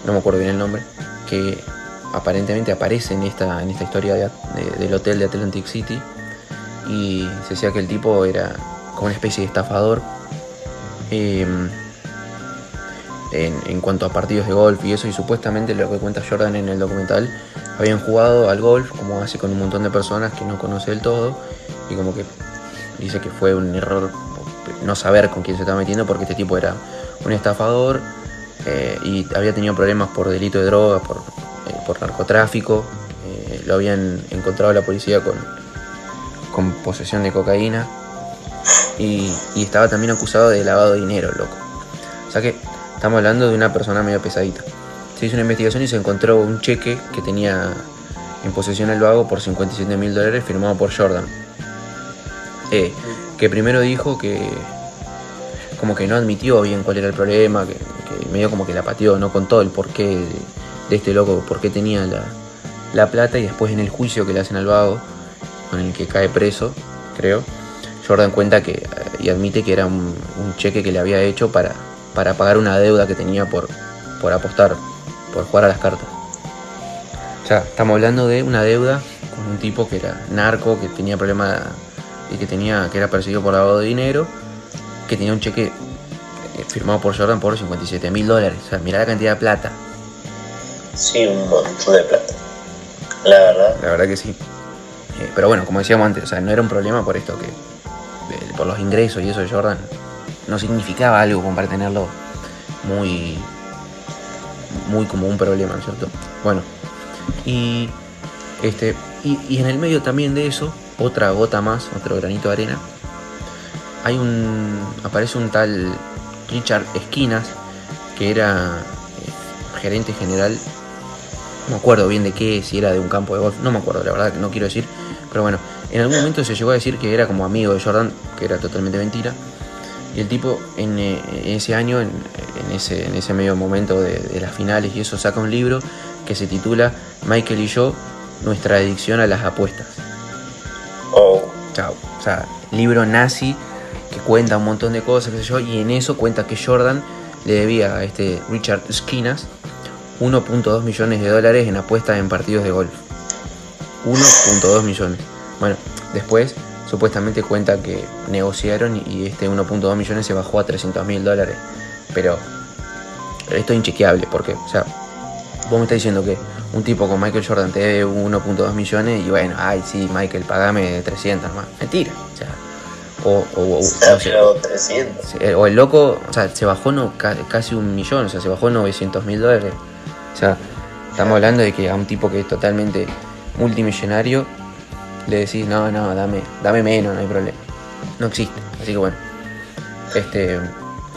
no me acuerdo bien el nombre, que aparentemente aparece en esta, en esta historia de- de- del hotel de Atlantic City y se decía que el tipo era como una especie de estafador eh, en, cuanto a partidos de golf y eso y supuestamente lo que cuenta Jordan en el documental habían jugado al golf como hace con un montón de personas que no conoce del todo y como que dice que fue un error no saber con quién se estaba metiendo porque este tipo era un estafador eh, y había tenido problemas por delito de drogas, por, eh, por narcotráfico. eh, lo habían encontrado la policía con, con posesión de cocaína y, y estaba también acusado de lavado de dinero, loco. O sea que estamos hablando de una persona medio pesadita. Se hizo una investigación y se encontró un cheque que tenía en posesión el vago por 57 mil dólares firmado por Jordan. Eh, que primero dijo que como que no admitió bien cuál era el problema, que, medio como que la pateó, no contó el porqué de, de este loco, por qué tenía la, la plata y después en el juicio que le hacen al vago, con el que cae preso, creo, Jordan cuenta que eh, y admite que era un, un cheque que le había hecho para, para pagar una deuda que tenía por, por apostar, por jugar a las cartas. O sea, estamos hablando de una deuda con un tipo que era narco, que tenía problemas y que tenía que era perseguido por lavado de dinero, que tenía un cheque eh, firmado por Jordan por 57 mil dólares. O sea, mirá la cantidad de plata. Sí, un montón de plata. La verdad. La verdad que sí. Eh, pero bueno, como decíamos antes, o sea, no era un problema por esto que. por los ingresos y eso de Jordan. No significaba algo como para tenerlo muy. muy como un problema, ¿no es cierto? Bueno. Y. Este. Y, en el medio también de eso, otra gota más, otro granito de arena. Hay un. aparece un tal Richard Esquinas, que era eh, gerente general no me acuerdo bien de qué, si era de un campo de golf, no me acuerdo, la verdad que no quiero decir, pero bueno, en algún momento se llegó a decir que era como amigo de Jordan, que era totalmente mentira, y el tipo en, eh, ese año, en, en ese, en ese medio momento de, de las finales y eso, saca un libro que se titula Michael y yo, nuestra adicción a las apuestas. Oh, Chao. O sea, libro nazi que cuenta un montón de cosas, qué sé yo, y en eso cuenta que Jordan le debía a este Richard Skinas 1.2 millones de dólares en apuestas en partidos de golf. 1.2 millones. Bueno, después supuestamente cuenta que negociaron y este 1.2 millones se bajó a 300 mil dólares. Pero esto es inchequeable porque, o sea, vos me estás diciendo que un tipo con Michael Jordan te debe 1.2 millones y bueno, ay, sí, Michael, pagame 300 más. Mentira. O sea, o, o, o- se no sé, tirado 300. Sí, eh, O el loco, o sea, se bajó no, ca- casi un millón, o sea, se bajó 900 mil dólares. O sea, estamos hablando de que a un tipo que es totalmente multimillonario le decís, no, no, dame, dame menos, no hay problema. No existe. Así que bueno. Este.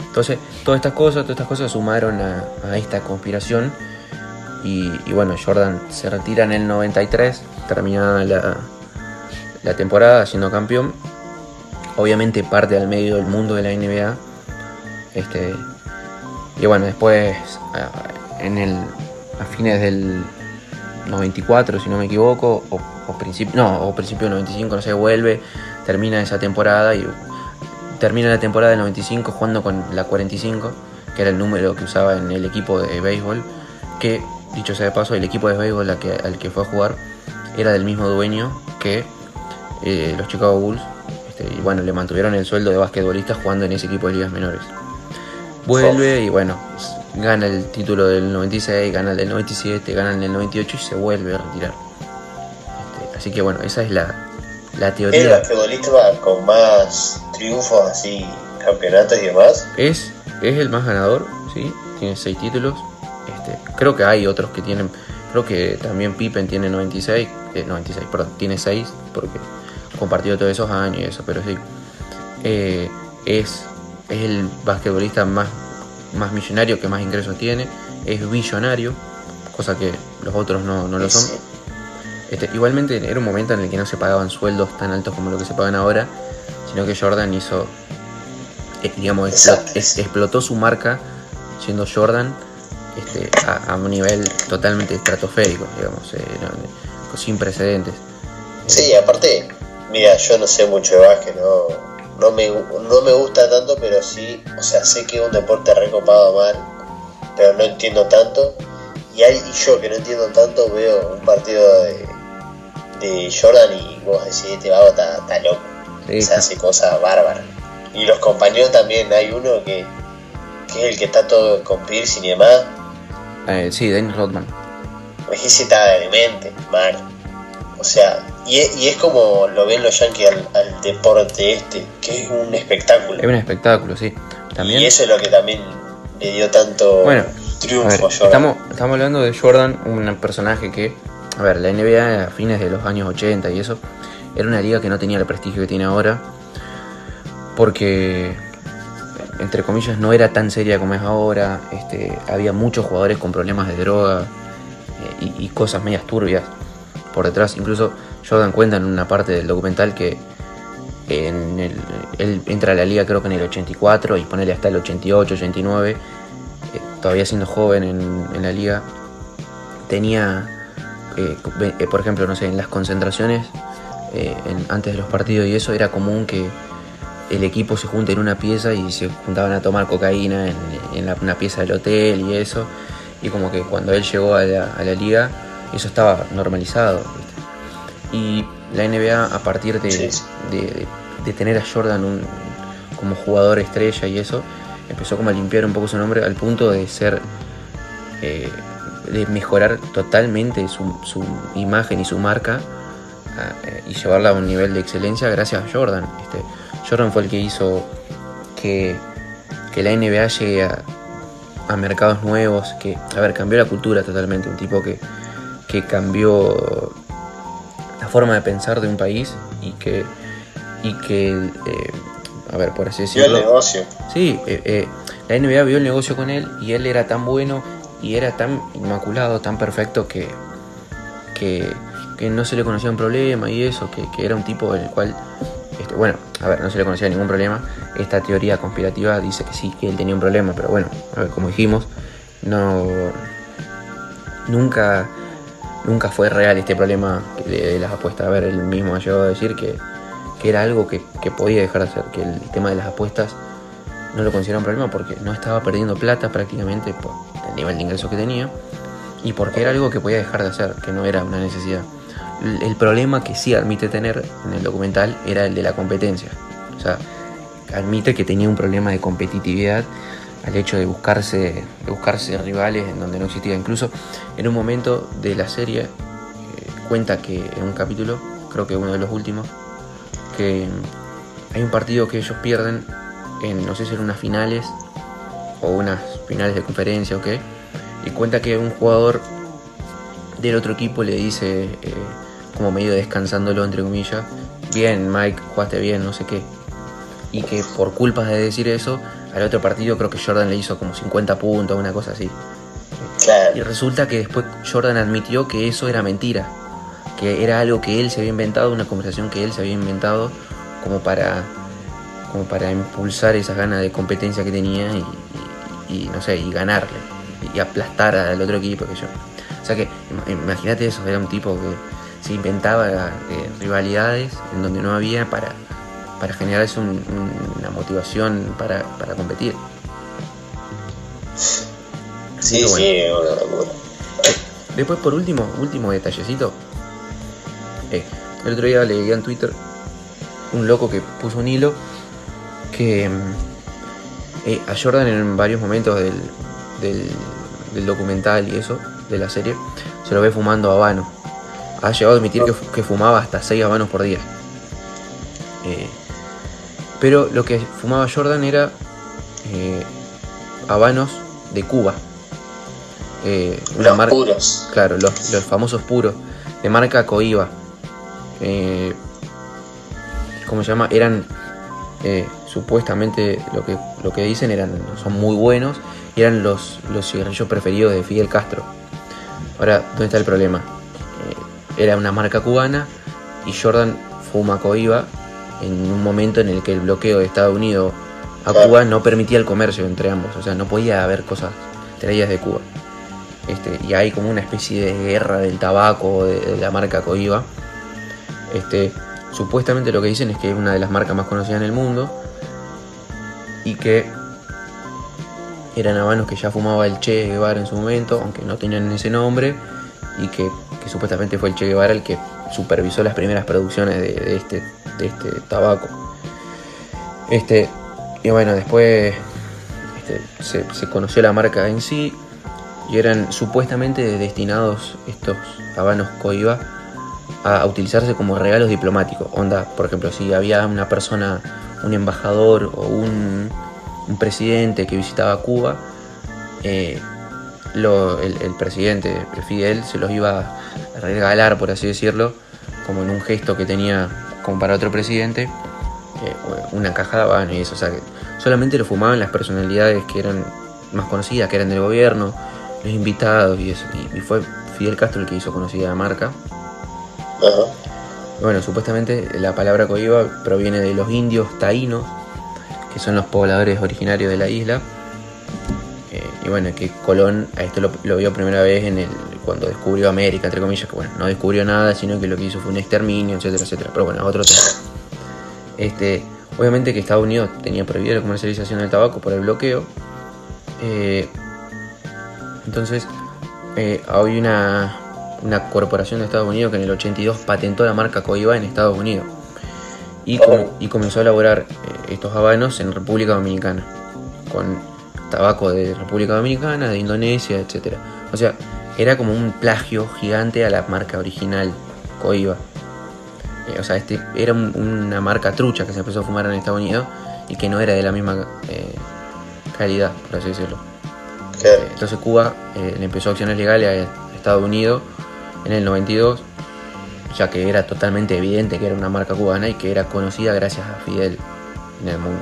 Entonces, todas estas cosas, todas estas cosas sumaron a, esta conspiración. Y, bueno, Jordan se retira en el 93, terminada la, la temporada siendo campeón obviamente parte al medio del mundo de la NBA. Este, y bueno, después en el, a fines del 94, si no me equivoco, o, o principio, no, o principio del 95, no sé, vuelve, termina esa temporada y termina la temporada del 95 jugando con la 45, que era el número que usaba en el equipo de béisbol, que dicho sea de paso, el equipo de béisbol al que, al que fue a jugar era del mismo dueño que eh, los Chicago Bulls. Este, y bueno, le mantuvieron el sueldo de basquetbolista jugando en ese equipo de ligas menores. Vuelve y bueno, gana el título del 96, gana el del 97, gana el del 98 y se vuelve a retirar. Así que bueno, esa es la, la El teoría. basquetbolista con más triunfos así, campeonatos y demás. Es, es el más ganador, ¿sí? Tiene 6 títulos. Este, creo que hay otros que tienen. Creo que también Pippen tiene 96. eh, 96, perdón, tiene 6 porque compartió todos esos años y eso, pero sí. Eh, es, es el basquetbolista más, más millonario que más ingresos tiene. Es billonario, cosa que los otros no, no lo son. Este, igualmente era un momento en el que no se pagaban sueldos tan altos como lo que se pagan ahora, sino que Jordan hizo, eh, digamos, es- explotó su marca siendo Jordan este, a, a un nivel totalmente estratosférico, digamos, eh, no- sin precedentes. Sí, aparte, mira, yo no sé mucho de básquet, no, no, me, no me gusta tanto, pero sí, o sea, sé que es un deporte recopado mal, pero no entiendo tanto. Y, hay, y yo que no entiendo tanto veo un partido de, de Jordan y vos decís, este vago está, loco, Sí, o sea, hace cosas bárbaras. Y los compañeros también, hay uno que, que es el que está todo con Pierce y demás, eh, sí, Dennis Rodman. ese está demente, mal. O sea, y es, y es como lo ven los yankees al, al deporte este, que es un espectáculo. Es un espectáculo, sí. También, Y eso es lo que también le dio tanto Bueno, triunfo A Jordan. estamos, estamos hablando de Jordan, un personaje que, a ver, la NBA a fines de los años 80 y eso, era una liga que no tenía el prestigio que tiene ahora, porque, entre comillas, no era tan seria como es ahora, este, había muchos jugadores con problemas de droga eh, y, cosas medias turbias por detrás. Incluso Jordan cuenta en una parte del documental que en él entra a la liga creo que en el 84 y ponele hasta el 88, 89 eh, todavía siendo joven en, en la liga, tenía, eh, eh, por ejemplo, no sé, en las concentraciones, eh, en- antes de los partidos y eso, era común que el equipo se junte en una pieza y se juntaban a tomar cocaína en, en la- una pieza del hotel y eso, y como que cuando él llegó a la, a la liga, eso estaba normalizado. ¿viste? Y la NBA, a partir de, Sí, sí. de- de- de tener a Jordan un- como jugador estrella y eso, empezó como a limpiar un poco su nombre al punto de ser eh, mejorar totalmente su, su imagen y su marca a- eh, y llevarla a un nivel de excelencia gracias a Jordan. Este, Jordan fue el que hizo que, que la NBA llegue a, a mercados nuevos, que, a ver, cambió la cultura totalmente, un tipo que, que cambió la forma de pensar de un país y que, y que eh, a ver, por así Vio el decirlo, negocio. Sí, eh, eh, la NBA vio el negocio con él y él era tan bueno y era tan inmaculado, tan perfecto que, que, no se le conocía un problema y eso, que, que era un tipo del cual, este, bueno, a ver, no se le conocía ningún problema. Esta teoría conspirativa dice que sí, que él tenía un problema, pero bueno, a ver, como dijimos, no, nunca, nunca fue real este problema de, las apuestas. A ver, él mismo ha llegado a decir que, que era algo que, que podía dejar de hacer, que el tema de las apuestas no lo considera un problema porque no estaba perdiendo plata prácticamente por nivel de ingresos que tenía y porque era algo que podía dejar de hacer, que no era una necesidad. El, problema que sí admite tener en el documental era el de la competencia. O sea, admite que tenía un problema de competitividad al hecho de buscarse, de buscarse rivales en donde no existía. Incluso en un momento de la serie eh, cuenta que en un capítulo, creo que uno de los últimos, que hay un partido que ellos pierden en, no sé si eran unas finales o unas finales de conferencia o qué, y cuenta que un jugador del otro equipo le dice, eh, como medio descansándolo entre comillas, bien Mike, jugaste bien, no sé qué, y que por culpas de decir eso, al otro partido creo que Jordan le hizo como 50 puntos, una cosa así. Y resulta que después Jordan admitió que eso era mentira, que era algo que él se había inventado, una conversación que él se había inventado como para, como para impulsar esas ganas de competencia que tenía y, y- no sé, y ganarle y aplastar al otro equipo que yo. O sea que im- imagínate eso, era un tipo que se inventaba eh, rivalidades en donde no había para, para generarse un- un- una motivación para, para competir. Sí, Pero sí. Después, por último, último detallecito. Eh, el otro día leí en Twitter un loco que puso un hilo que mm, eh, a Jordan en varios momentos del, del, del documental y eso, de la serie, se lo ve fumando habano. Ha llegado a admitir que, fu- que fumaba hasta 6 habanos por día. Eh, pero lo que fumaba Jordan era eh, habanos de Cuba. Eh, Los marca- puros. Claro, los, los famosos puros, de marca Coiba. Eh, ¿Cómo se llama? Eran supuestamente lo que, lo que dicen eran son muy buenos y eran los, los cigarrillos preferidos de Fidel Castro. Ahora, ¿dónde está el problema? Eh, era una marca cubana y Jordan fuma Coiba en un momento en el que el bloqueo de Estados Unidos a. Cuba no permitía el comercio entre ambos, o sea, no podía haber cosas traídas de Cuba. Este, y hay como una especie de guerra del tabaco de, de la marca Coiba. Este, supuestamente lo que dicen es que es una de las marcas más conocidas en el mundo y que eran habanos que ya fumaba el Che Guevara en su momento, aunque no tenían ese nombre, y que, supuestamente fue el Che Guevara el que supervisó las primeras producciones de, este, este tabaco. Este, y bueno, después este, se, se conoció la marca en sí y eran supuestamente destinados estos habanos Coiba a utilizarse como regalos diplomáticos. Onda, por ejemplo, si había una persona, un embajador o un, presidente que visitaba Cuba, eh, el, presidente Fidel se los iba a regalar, por así decirlo, como en un gesto que tenía como para otro presidente, una caja de habano y eso. O sea, que solamente lo fumaban las personalidades que eran más conocidas, que eran del gobierno, los invitados y eso. Y, fue Fidel Castro el que hizo conocida la marca. Bueno, supuestamente la palabra coiba proviene de los indios taínos, que son los pobladores originarios de la isla. Eh, y bueno, que Colón a esto lo, vio primera vez en el, cuando descubrió América, entre comillas, que bueno, no descubrió nada, sino que lo que hizo fue un exterminio, etcétera, etcétera. Pero bueno, otro tema. Este, obviamente que Estados Unidos tenía prohibida la comercialización del tabaco por el bloqueo. Eh, entonces, eh, hay una, una corporación de Estados Unidos que en el 82 patentó la marca Coiba en Estados Unidos y, com- y comenzó a elaborar eh, estos habanos en República Dominicana con tabaco de República Dominicana, de Indonesia, etcétera. O sea, era como un plagio gigante a la marca original, Coiba. Eh, o sea, este era un- una marca trucha que se empezó a fumar en Estados Unidos y que no era de la misma eh, calidad, por así decirlo. Eh, Entonces Cuba le empezó acciones legales a Estados Unidos en el 92, ya que era totalmente evidente que era una marca cubana y que era conocida gracias a Fidel en el mundo.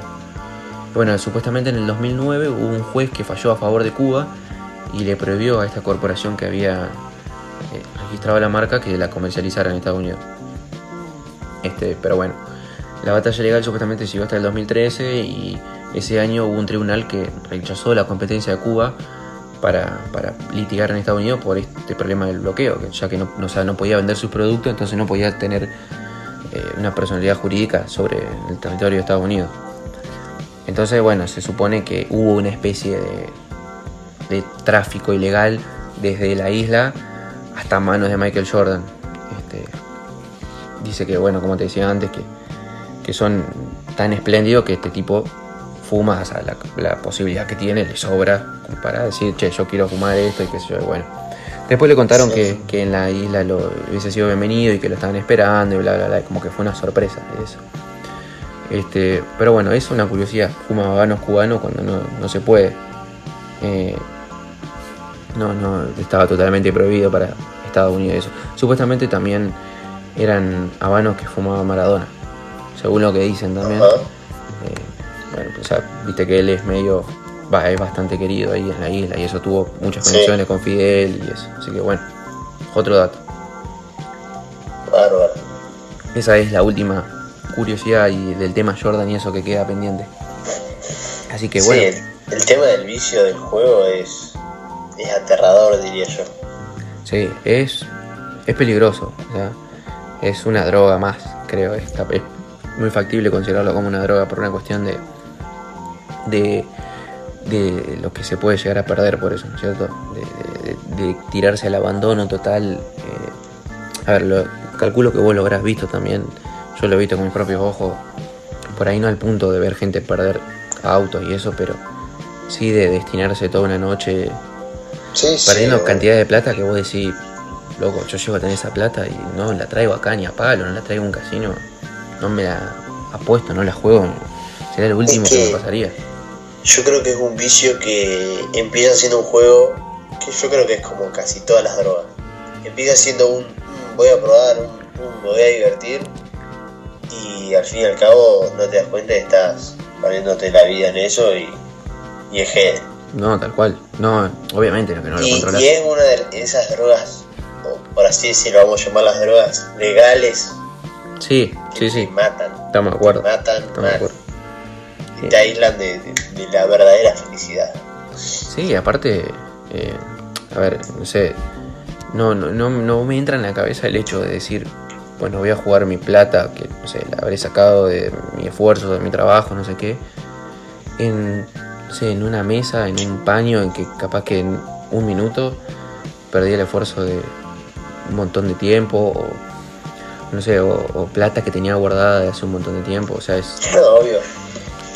Bueno, supuestamente en el 2009 hubo un juez que falló a favor de Cuba y le prohibió a esta corporación que había eh, registrado la marca que la comercializara en Estados Unidos. Este, pero bueno, la batalla legal supuestamente siguió hasta el 2013 y ese año hubo un tribunal que rechazó la competencia de Cuba para, para litigar en Estados Unidos por este problema del bloqueo, que ya que no, podía vender sus productos, entonces no podía tener eh, una personalidad jurídica sobre el territorio de Estados Unidos. Entonces, bueno, se supone que hubo una especie de, de tráfico ilegal desde la isla hasta manos de Michael Jordan. Este, dice que, bueno, como te decía antes, que son tan espléndidos que este tipo fuma, o sea, la, la posibilidad que tiene le sobra para decir, che, yo quiero fumar esto y qué sé yo, y bueno. Después le contaron Sí. que, que en la isla lo hubiese sido bienvenido y que lo estaban esperando y bla, bla, bla, como que fue una sorpresa eso. Este, pero bueno, es una curiosidad. Fuma habanos cubanos cuando no, no se puede. Eh, no, no, estaba totalmente prohibido para Estados Unidos eso. Supuestamente también eran habanos que fumaba Maradona. Según lo que dicen también. Bueno, pues, o sea, viste que él es medio. Va, es bastante querido ahí en la isla y eso tuvo muchas Sí. conexiones con Fidel y eso. Así que bueno, otro dato. Bárbaro. Esa es la última curiosidad y del tema Jordan y eso que queda pendiente. Así que bueno, Sí, el, el tema del vicio del juego es, es aterrador, diría yo. sí, es, es peligroso. o sea, es una droga más, creo. Es, es muy factible considerarlo como una droga por una cuestión de, de, de lo que se puede llegar a perder por eso, ¿no es cierto? De, de- de tirarse al abandono total. eh, a ver, lo, calculo que vos lo habrás visto también. Yo lo he visto con mis propios ojos. Por ahí no al punto de ver gente perder autos y eso, pero sí de destinarse toda una noche Sí, sí. perdiendo bueno. cantidad de plata que vos decís, loco, yo llego a tener esa plata y no la traigo acá ni a palo, no la traigo a un casino, no me la apuesto, no la juego, será lo último Es que... que- me pasaría. Yo creo que es un vicio que empieza siendo un juego que yo creo que es como casi todas las drogas. Empieza siendo un "Mm, voy a probar, un, un, me voy a divertir y al fin y al cabo no te das cuenta que estás poniéndote la vida en eso y, y es heavy. No, tal cual, no, obviamente que no lo y, controlas. y es una de esas drogas, o por así decirlo, vamos a llamar las drogas legales Sí, que sí, te sí, matan. estamos de Te acuerdo, matan estamos de acuerdo. Te aíslan de, de- de la verdadera felicidad. Sí, aparte, eh, a ver, no sé, no, no, no, no me entra en la cabeza el hecho de decir, bueno, voy a jugar mi plata, que no sé, la habré sacado de mi esfuerzo, de mi trabajo, no sé qué, en, no sé, en una mesa, en un paño, en que capaz que en un minuto perdí el esfuerzo de un montón de tiempo, o no sé, o, o plata que tenía guardada de hace un montón de tiempo, o sea, es... Obvio.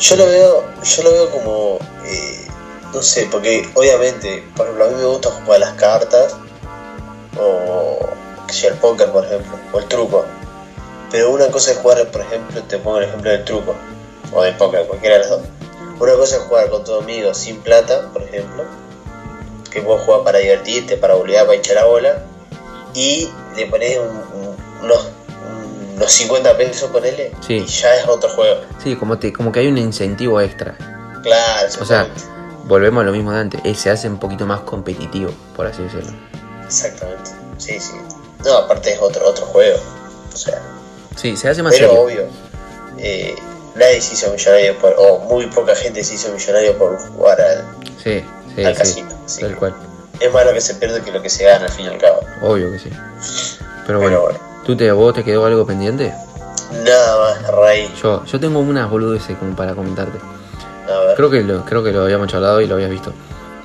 Yo lo veo, yo lo veo como, eh, no sé, porque obviamente, por ejemplo, a mí me gusta jugar las cartas, o que sea, el póker, por ejemplo, o el truco. Pero una cosa es jugar, por ejemplo, te pongo el ejemplo del truco, o del póker, cualquiera de las dos. Una cosa es jugar con tus amigos sin plata, por ejemplo, que vos jugar para divertirte, para volver para hinchar la bola, y le pones un- unos, unos 50 pesos, ponele, Sí. y ya es otro juego. Sí, como, te, como que hay un incentivo extra. Claro, O sea, volvemos a lo mismo de antes. eh, se hace un poquito más competitivo, por así decirlo. exactamente. Sí, sí. No, aparte es otro, otro juego. O sea, Sí, se hace más pero serio. obvio. eh, nadie se hizo millonario por, o muy poca gente se hizo millonario por jugar al, Sí, sí, al sí. casino. sí. Tal cual. Es más lo que se pierde que lo que se gana al fin y al cabo. Obvio que sí. Pero bueno. ¿Tú te, ¿vos te quedó algo pendiente? Nada más, Ray. Yo, yo tengo unas boludeces como para comentarte. A ver. Creo que lo, creo que lo habíamos charlado y lo habías visto.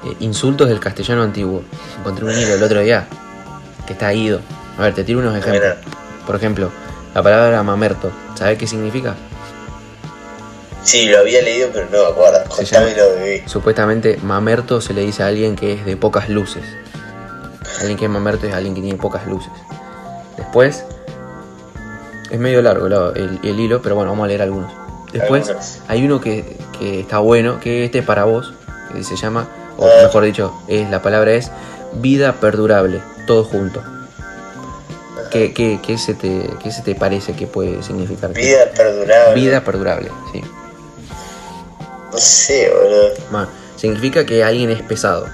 Eh, insultos del castellano antiguo. Encontré un hilo el otro día que está ido. A ver, te tiro unos ejemplos. Por ejemplo, la palabra mamerto. ¿Sabes qué significa? Sí, lo había leído, pero no me acuerdo. Contámelo, bebé. Supuestamente mamerto se le dice a alguien que es de pocas luces. Alguien que es mamerto es alguien que tiene pocas luces. Después, es medio largo la- el, el hilo, pero bueno, vamos a leer algunos. Después, hay uno que, que está bueno, que este es para vos, que se llama, o Ah. mejor dicho, es, la palabra es vida perdurable, todo junto. ¿Qué, qué, qué se te, qué se te parece que puede significar? Vida perdurable. Vida perdurable, sí. No sé, boludo. Significa que alguien es pesado.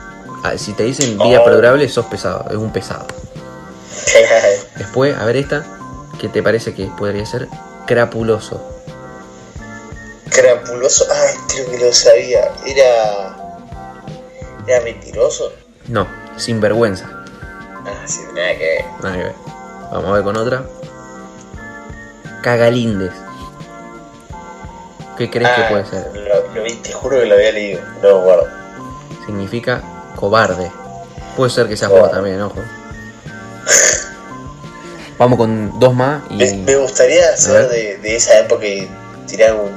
Ah, Si te dicen vida Oh. perdurable, sos pesado, es un pesado. Después, a ver esta, ¿qué te parece que podría ser? Crapuloso. Crapuloso. Ay, creo que lo sabía. Era. Era mentiroso. No, sinvergüenza. Ah, sí, nada que ver. Nada que ver. Vamos a ver con otra. Cagalindes. ¿Qué crees que Ah, puede ser? Lo, lo vi, te juro que lo había leído. No me acuerdo. Significa cobarde. Puede ser que sea Cobarde. también, ojo. Vamos con dos más y. Me, me gustaría saber de, de esa época y tirar un.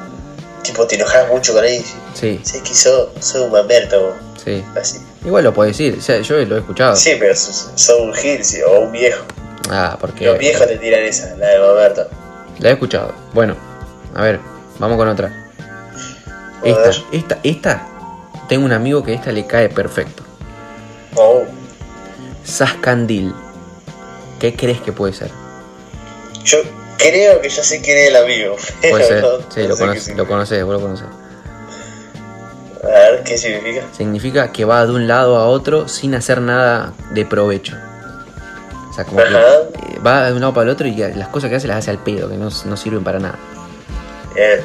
Tipo, te enojabas mucho con él. Sí, Sé que sos, sos un mamerto. sí. Así. Igual lo puedes decir, o sea, yo lo he escuchado. Sí, pero sos, sos un gil sí, o un viejo. Ah, porque. Los viejos te tiran esa, la de mamerto. La he escuchado. Bueno, a ver, vamos con otra. Esta, esta, esta. Tengo un amigo que esta le cae perfecto. Oh, Sascandil. ¿Qué crees que puede ser? yo creo que yo sé quién es el amigo. Puede ser. no- Sí, no lo, conoces, lo conoces, vos lo conoces. A ver, ¿qué significa? Significa que va de un lado a otro sin hacer nada de provecho. O sea, como que Ajá. eh, va de un lado para el otro y las cosas que hace las hace al pedo, que no, no sirven para nada. Bien.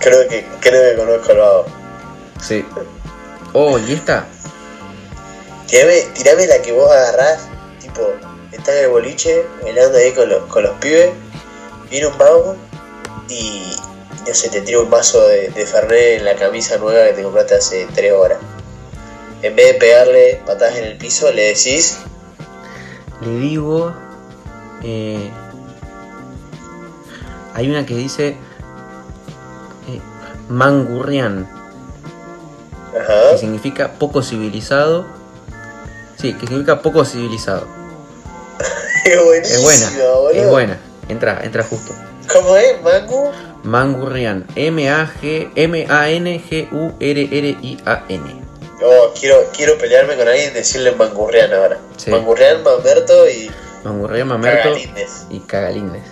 Creo que, creo que conozco al vago. Sí. Oh, y esta. Tirame, tirame la que vos agarrás, tipo, estás en el boliche, bailando ahí con los, con los pibes, viene un vago y, no sé, te tira un vaso de, de Fernet en la camisa nueva que te compraste hace 3 horas. En vez de pegarle patadas en el piso, le decís, Le digo. eh, hay una que dice. eh, mangurrián, que ajá, significa poco civilizado. Sí, que significa poco civilizado. es buena, boludo. es buena. Entra, entra justo. ¿Cómo es, Mangu? Mangurrián, M-A-G, M-A-N-G-U-R-R-I-A-N. Oh, quiero, quiero pelearme con alguien y decirle Mangurrián ahora. Sí. Mangurrián, Mamerto y Mangurrián, Mamerto Cagalindes. y Cagalindes.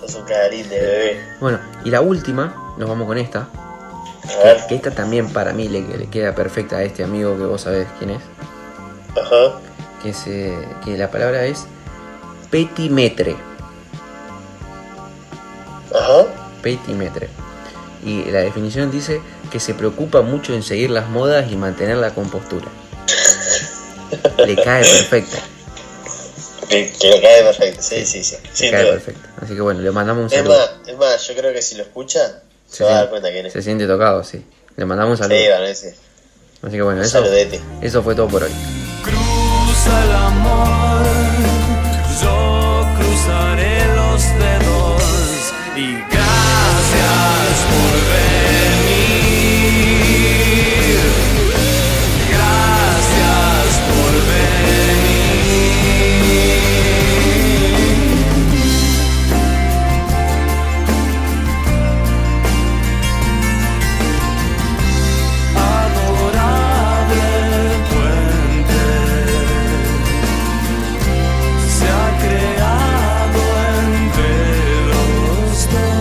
Sos un cagalinde, bebé. Bueno, y la última, nos vamos con esta. A ver, Que, que esta también para mí le, le queda perfecta a este amigo que vos sabés quién es. ajá. Que, se, que la palabra es petimetre. Ajá. Petimetre. Y la definición dice que se preocupa mucho en seguir las modas y mantener la compostura. Le cae perfecta. Que, que le cae perfecto, sí, sí, sí. Le cae duda. perfecta. Así que bueno, le mandamos un Es saludo. más, es más, yo creo que si lo escucha, se, Se va a dar cuenta quién es. Se siente tocado, sí. Le mandamos un saludo. Sí, van a decir. Así que bueno, Un eso, saludete. eso fue todo por hoy. Cruza el amor, y gracias por ver.